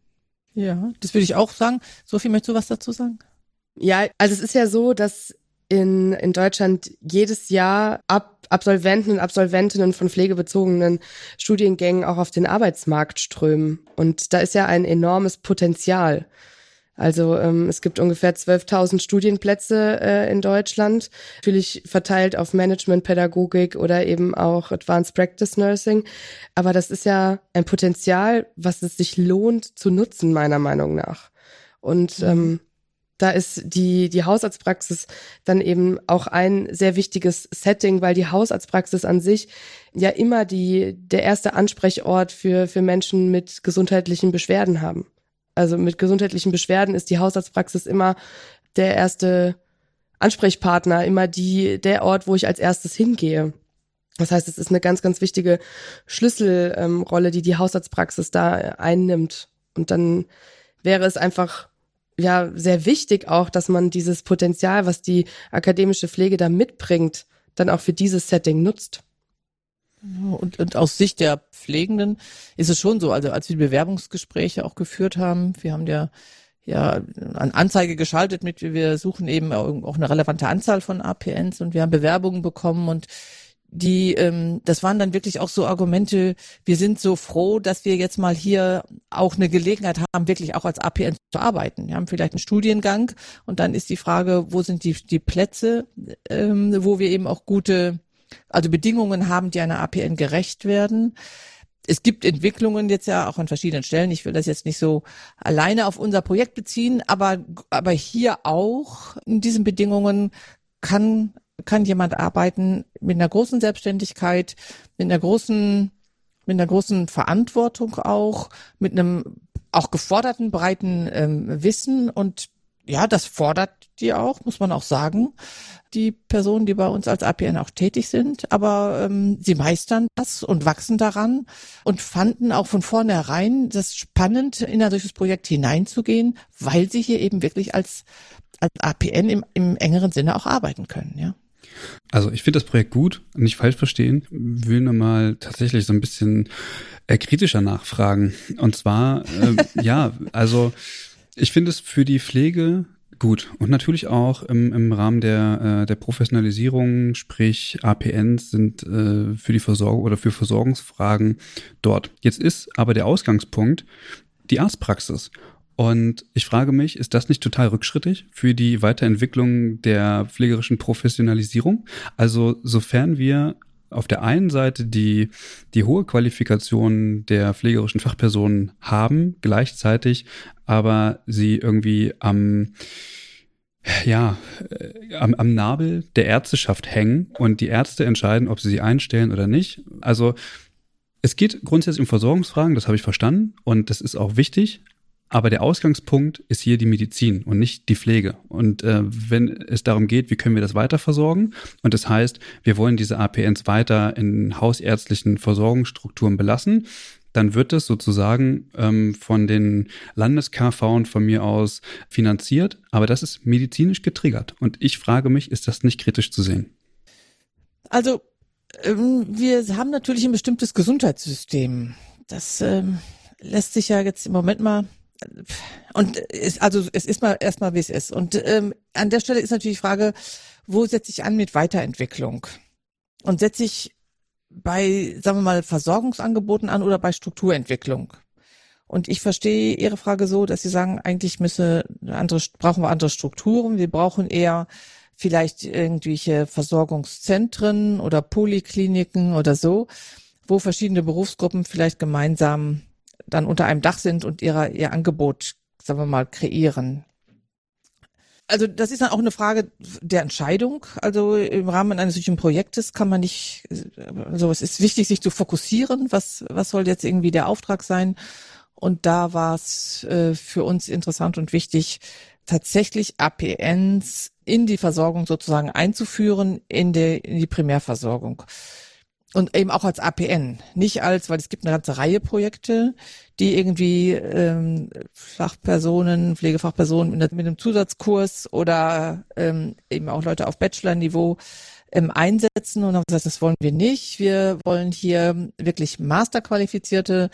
Ja, das würde ich auch sagen. Sophie, möchtest du was dazu sagen? Ja, also es ist ja so, dass in, in Deutschland jedes Jahr Ab Absolventen und Absolventinnen von pflegebezogenen Studiengängen auch auf den Arbeitsmarkt strömen. Und da ist ja ein enormes Potenzial. Also ähm, es gibt ungefähr 12.000 Studienplätze äh, in Deutschland, natürlich verteilt auf Management, Pädagogik oder eben auch Advanced Practice Nursing. Aber das ist ja ein Potenzial, was es sich lohnt zu nutzen, meiner Meinung nach. Und mhm. ähm, da ist die, die Hausarztpraxis dann eben auch ein sehr wichtiges Setting, weil die Hausarztpraxis an sich ja immer die, der erste Ansprechort für, für Menschen mit gesundheitlichen Beschwerden haben also mit gesundheitlichen Beschwerden ist die Hausarztpraxis immer der erste Ansprechpartner, immer die, der Ort, wo ich als erstes hingehe. Das heißt, es ist eine ganz, ganz wichtige Schlüsselrolle, ähm, die die Hausarztpraxis da einnimmt. Und dann wäre es einfach ja sehr wichtig auch, dass man dieses Potenzial, was die akademische Pflege da mitbringt, dann auch für dieses Setting nutzt. Und, und aus Sicht der Pflegenden ist es schon so, also als wir Bewerbungsgespräche auch geführt haben, wir haben ja ja eine Anzeige geschaltet mit, wir suchen eben auch eine relevante Anzahl von APNs und wir haben Bewerbungen bekommen und die, ähm, das waren dann wirklich auch so Argumente, wir sind so froh, dass wir jetzt mal hier auch eine Gelegenheit haben, wirklich auch als APN zu arbeiten. Wir haben vielleicht einen Studiengang und dann ist die Frage, wo sind die, die Plätze, ähm, wo wir eben auch gute also Bedingungen haben, die einer APN gerecht werden. Es gibt Entwicklungen jetzt ja auch an verschiedenen Stellen. Ich will das jetzt nicht so alleine auf unser Projekt beziehen, aber, aber hier auch in diesen Bedingungen kann, kann jemand arbeiten mit einer großen Selbstständigkeit, mit einer großen, mit einer großen Verantwortung auch, mit einem auch geforderten breiten ähm, Wissen und ja, das fordert die auch, muss man auch sagen die Personen, die bei uns als APN auch tätig sind, aber ähm, sie meistern das und wachsen daran und fanden auch von vornherein das spannend, in ein solches Projekt hineinzugehen, weil sie hier eben wirklich als, als APN im, im engeren Sinne auch arbeiten können, ja. Also ich finde das Projekt gut, nicht falsch verstehen, will nur mal tatsächlich so ein bisschen äh, kritischer nachfragen. Und zwar, äh, ja, also ich finde es für die Pflege Gut, und natürlich auch im, im Rahmen der, äh, der Professionalisierung, sprich APNs sind äh, für die Versorgung oder für Versorgungsfragen dort. Jetzt ist aber der Ausgangspunkt die Arztpraxis. Und ich frage mich, ist das nicht total rückschrittig für die Weiterentwicklung der pflegerischen Professionalisierung? Also sofern wir auf der einen Seite die, die hohe Qualifikation der pflegerischen Fachpersonen haben, gleichzeitig aber sie irgendwie am, ja, äh, am, am Nabel der Ärzteschaft hängen und die Ärzte entscheiden, ob sie sie einstellen oder nicht. Also es geht grundsätzlich um Versorgungsfragen, das habe ich verstanden und das ist auch wichtig, aber der Ausgangspunkt ist hier die Medizin und nicht die Pflege. Und äh, wenn es darum geht, wie können wir das weiter versorgen? Und das heißt, wir wollen diese APNs weiter in hausärztlichen Versorgungsstrukturen belassen, dann wird es sozusagen ähm, von den Landes-KV von mir aus finanziert, aber das ist medizinisch getriggert. Und ich frage mich, ist das nicht kritisch zu sehen? Also, ähm, wir haben natürlich ein bestimmtes Gesundheitssystem. Das ähm, lässt sich ja jetzt im Moment mal und es, also es ist mal erstmal wie es ist. Und ähm, an der Stelle ist natürlich die Frage, wo setze ich an mit Weiterentwicklung? Und setze ich bei, sagen wir mal, Versorgungsangeboten an oder bei Strukturentwicklung? Und ich verstehe Ihre Frage so, dass Sie sagen, eigentlich müsse andere, brauchen wir andere Strukturen. Wir brauchen eher vielleicht irgendwelche Versorgungszentren oder Polikliniken oder so, wo verschiedene Berufsgruppen vielleicht gemeinsam dann unter einem Dach sind und ihrer, ihr Angebot, sagen wir mal, kreieren. also das ist dann auch eine Frage der Entscheidung. Also im Rahmen eines solchen Projektes kann man nicht, also es ist wichtig, sich zu fokussieren. Was, was soll jetzt irgendwie der Auftrag sein? Und da war es äh, für uns interessant und wichtig, tatsächlich APNs in die Versorgung sozusagen einzuführen, in, der, in die Primärversorgung und eben auch als APN, nicht als, weil es gibt eine ganze Reihe Projekte, die irgendwie ähm, Fachpersonen, Pflegefachpersonen mit, einem Zusatzkurs oder ähm, eben auch Leute auf Bachelor-Niveau ähm, einsetzen und haben gesagt, das wollen wir nicht. Wir wollen hier wirklich masterqualifizierte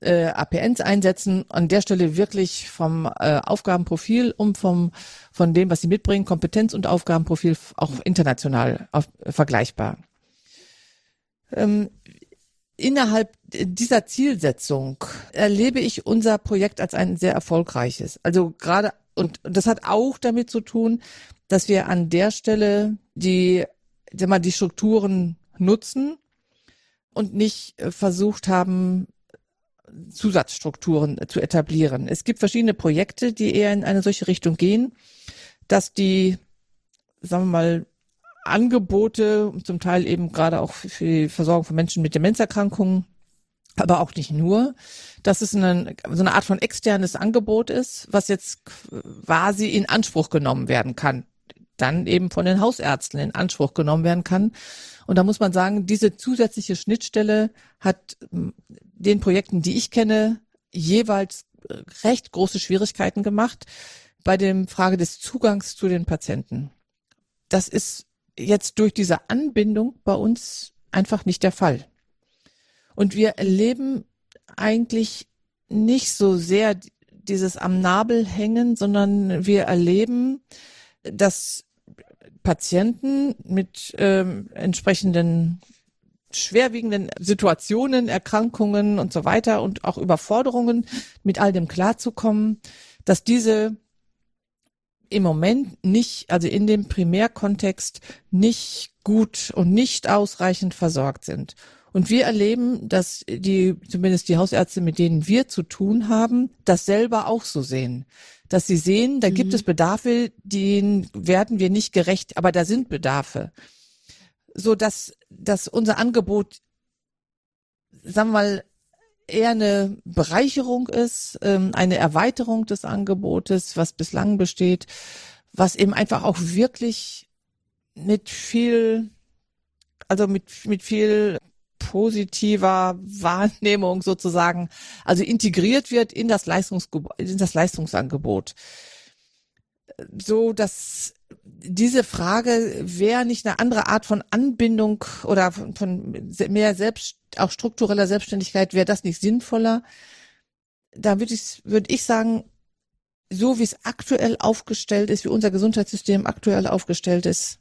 äh, APNs einsetzen, an der Stelle wirklich vom äh, Aufgabenprofil und vom von dem, was sie mitbringen, Kompetenz und Aufgabenprofil auch international auf, vergleichbar. Ähm, innerhalb dieser Zielsetzung erlebe ich unser Projekt als ein sehr erfolgreiches. Also gerade, und das hat auch damit zu tun, dass wir an der Stelle die, sag mal, die Strukturen nutzen und nicht äh, versucht haben, Zusatzstrukturen zu etablieren. Es gibt verschiedene Projekte, die eher in eine solche Richtung gehen, dass die, sagen wir mal, Angebote, zum Teil eben gerade auch für die Versorgung von Menschen mit Demenzerkrankungen, aber auch nicht nur, dass es eine, so eine Art von externes Angebot ist, was jetzt quasi in Anspruch genommen werden kann, dann eben von den Hausärzten in Anspruch genommen werden kann. Und da muss man sagen, diese zusätzliche Schnittstelle hat den Projekten, die ich kenne, jeweils recht große Schwierigkeiten gemacht bei dem Frage des Zugangs zu den Patienten. Das ist jetzt durch diese Anbindung bei uns einfach nicht der Fall. Und wir erleben eigentlich nicht so sehr dieses am Nabel hängen, sondern wir erleben, dass Patienten mit ähm, entsprechenden schwerwiegenden Situationen, Erkrankungen und so weiter und auch Überforderungen mit all dem klarzukommen, dass diese im Moment nicht, also in dem Primärkontext nicht gut und nicht ausreichend versorgt sind. Und wir erleben, dass die, zumindest die Hausärzte, mit denen wir zu tun haben, das selber auch so sehen. Dass sie sehen, da mhm. gibt es Bedarfe, denen werden wir nicht gerecht, aber da sind Bedarfe. So dass, dass unser Angebot, sagen wir mal, eher eine Bereicherung ist, ähm, eine Erweiterung des Angebotes, was bislang besteht, was eben einfach auch wirklich mit viel, also mit, mit viel positiver Wahrnehmung sozusagen, also integriert wird in das Leistungs in das Leistungsangebot. So, dass diese Frage, wäre nicht eine andere Art von Anbindung oder von, von mehr selbst, auch struktureller Selbstständigkeit, wäre das nicht sinnvoller? Da würde ich, würde ich sagen, so wie es aktuell aufgestellt ist, wie unser Gesundheitssystem aktuell aufgestellt ist,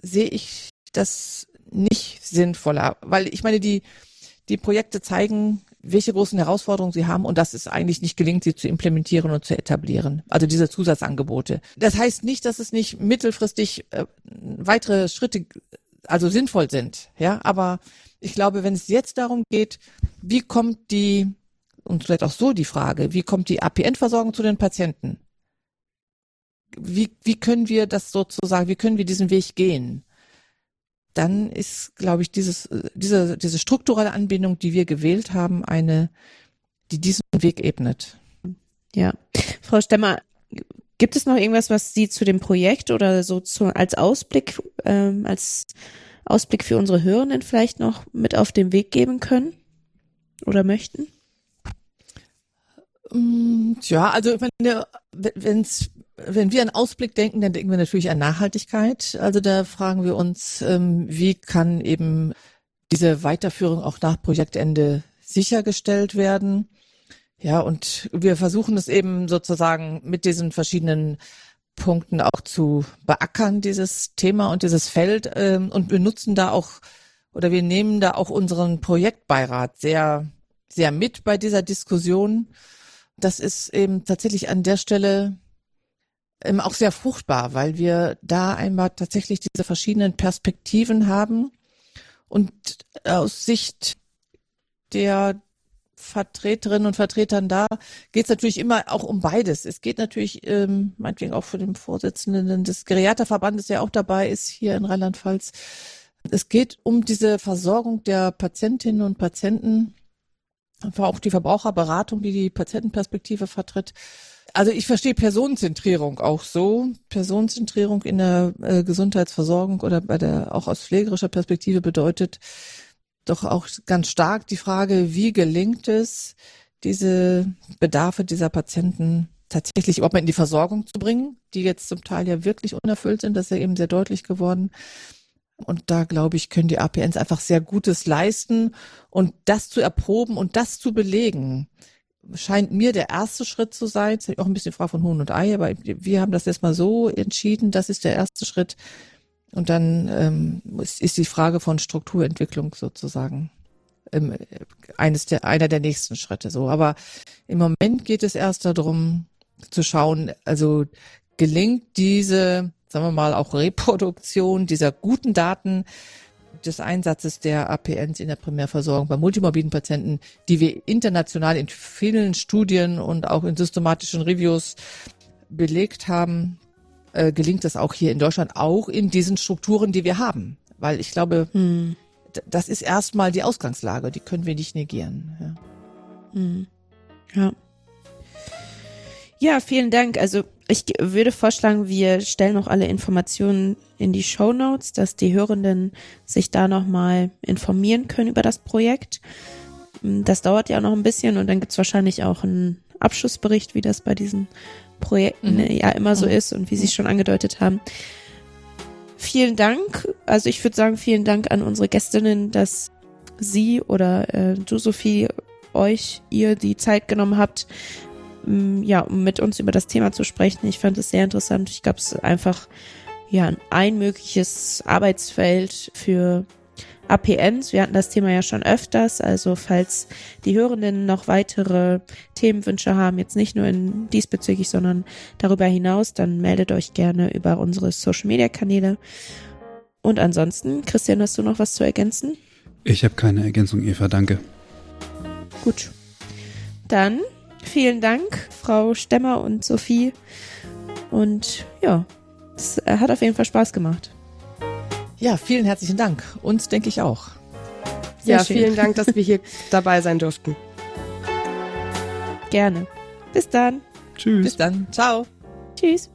sehe ich das nicht sinnvoller, weil ich meine, die, die Projekte zeigen, welche großen Herausforderungen sie haben und dass es eigentlich nicht gelingt, sie zu implementieren und zu etablieren. Also diese Zusatzangebote. Das heißt nicht, dass es nicht mittelfristig äh, weitere Schritte also sinnvoll sind, ja, aber ich glaube, wenn es jetzt darum geht, wie kommt die und vielleicht auch so die Frage, wie kommt die APN-Versorgung zu den Patienten? Wie, wie können wir das sozusagen, wie können wir diesen Weg gehen? dann ist, glaube ich, dieses, diese, diese strukturelle Anbindung, die wir gewählt haben, eine, die diesen Weg ebnet. Ja. Frau Stemmer, gibt es noch irgendwas, was Sie zu dem Projekt oder so zu, als Ausblick, ähm, als Ausblick für unsere Hörenden vielleicht noch mit auf den Weg geben können oder möchten? Mm, ja, also wenn's, wenn wir an Ausblick denken, dann denken wir natürlich an Nachhaltigkeit. Also da fragen wir uns, ähm, wie kann eben diese Weiterführung auch nach Projektende sichergestellt werden. Ja, und wir versuchen es eben sozusagen mit diesen verschiedenen Punkten auch zu beackern, dieses Thema und dieses Feld ähm, und benutzen da auch oder wir nehmen da auch unseren Projektbeirat sehr, sehr mit bei dieser Diskussion. Das ist eben tatsächlich an der Stelle ähm, auch sehr fruchtbar, weil wir da einmal tatsächlich diese verschiedenen Perspektiven haben und aus Sicht der Vertreterinnen und Vertretern da geht es natürlich immer auch um beides. Es geht natürlich, ähm, meinetwegen auch für den Vorsitzenden des Geriaterverbandes, der auch dabei ist hier in Rheinland-Pfalz. Es geht um diese Versorgung der Patientinnen und Patienten, auch die Verbraucherberatung, die die Patientenperspektive vertritt. Also ich verstehe Personenzentrierung auch so. Personenzentrierung in der äh, Gesundheitsversorgung oder bei der auch aus pflegerischer Perspektive bedeutet doch auch ganz stark die Frage, wie gelingt es, diese Bedarfe dieser Patienten tatsächlich überhaupt mal in die Versorgung zu bringen, die jetzt zum Teil ja wirklich unerfüllt sind. Das ist ja eben sehr deutlich geworden. Und da glaube ich, können die APNs einfach sehr Gutes leisten und das zu erproben und das zu belegen scheint mir der erste Schritt zu sein. Das ist auch ein bisschen Frage von Huhn und Ei, aber wir haben das jetzt mal so entschieden, das ist der erste Schritt. Und dann ähm, ist, ist die Frage von Strukturentwicklung sozusagen ähm, eines der, einer der nächsten Schritte so. Aber im Moment geht es erst darum zu schauen, also gelingt diese, sagen wir mal, auch Reproduktion dieser guten Daten des Einsatzes der APNs in der Primärversorgung bei multimorbiden Patienten, die wir international in vielen Studien und auch in systematischen Reviews belegt haben, äh, gelingt das auch hier in Deutschland, auch in diesen Strukturen, die wir haben. Weil ich glaube, hm. das ist erstmal die Ausgangslage, die können wir nicht negieren. Ja. Hm. ja. Ja, vielen Dank. Also ich würde vorschlagen, wir stellen noch alle Informationen in die Show Notes, dass die Hörenden sich da nochmal informieren können über das Projekt. Das dauert ja noch ein bisschen und dann gibt's wahrscheinlich auch einen Abschlussbericht, wie das bei diesen Projekten mhm. ja immer so mhm. ist und wie Sie schon angedeutet haben. Vielen Dank. Also ich würde sagen, vielen Dank an unsere Gästinnen, dass Sie oder äh, du, Sophie, euch, ihr die Zeit genommen habt, Mm, ja, um mit uns über das Thema zu sprechen. Ich fand es sehr interessant. Ich glaube, es ist einfach ja ein mögliches Arbeitsfeld für APNs. Wir hatten das Thema ja schon öfters, also falls die Hörenden noch weitere Themenwünsche haben, jetzt nicht nur in diesbezüglich, sondern darüber hinaus, dann meldet euch gerne über unsere Social Media Kanäle. Und ansonsten, Christian, hast du noch was zu ergänzen? Ich habe keine Ergänzung, Eva, danke. Gut. Dann Vielen Dank, Frau Stemmer und Sophie. Und ja, es hat auf jeden Fall Spaß gemacht. Ja, vielen herzlichen Dank. Uns denke ich auch. Sehr ja, schön. vielen Dank, dass wir hier dabei sein durften. Gerne. Bis dann. Tschüss. Bis dann. Ciao. Tschüss.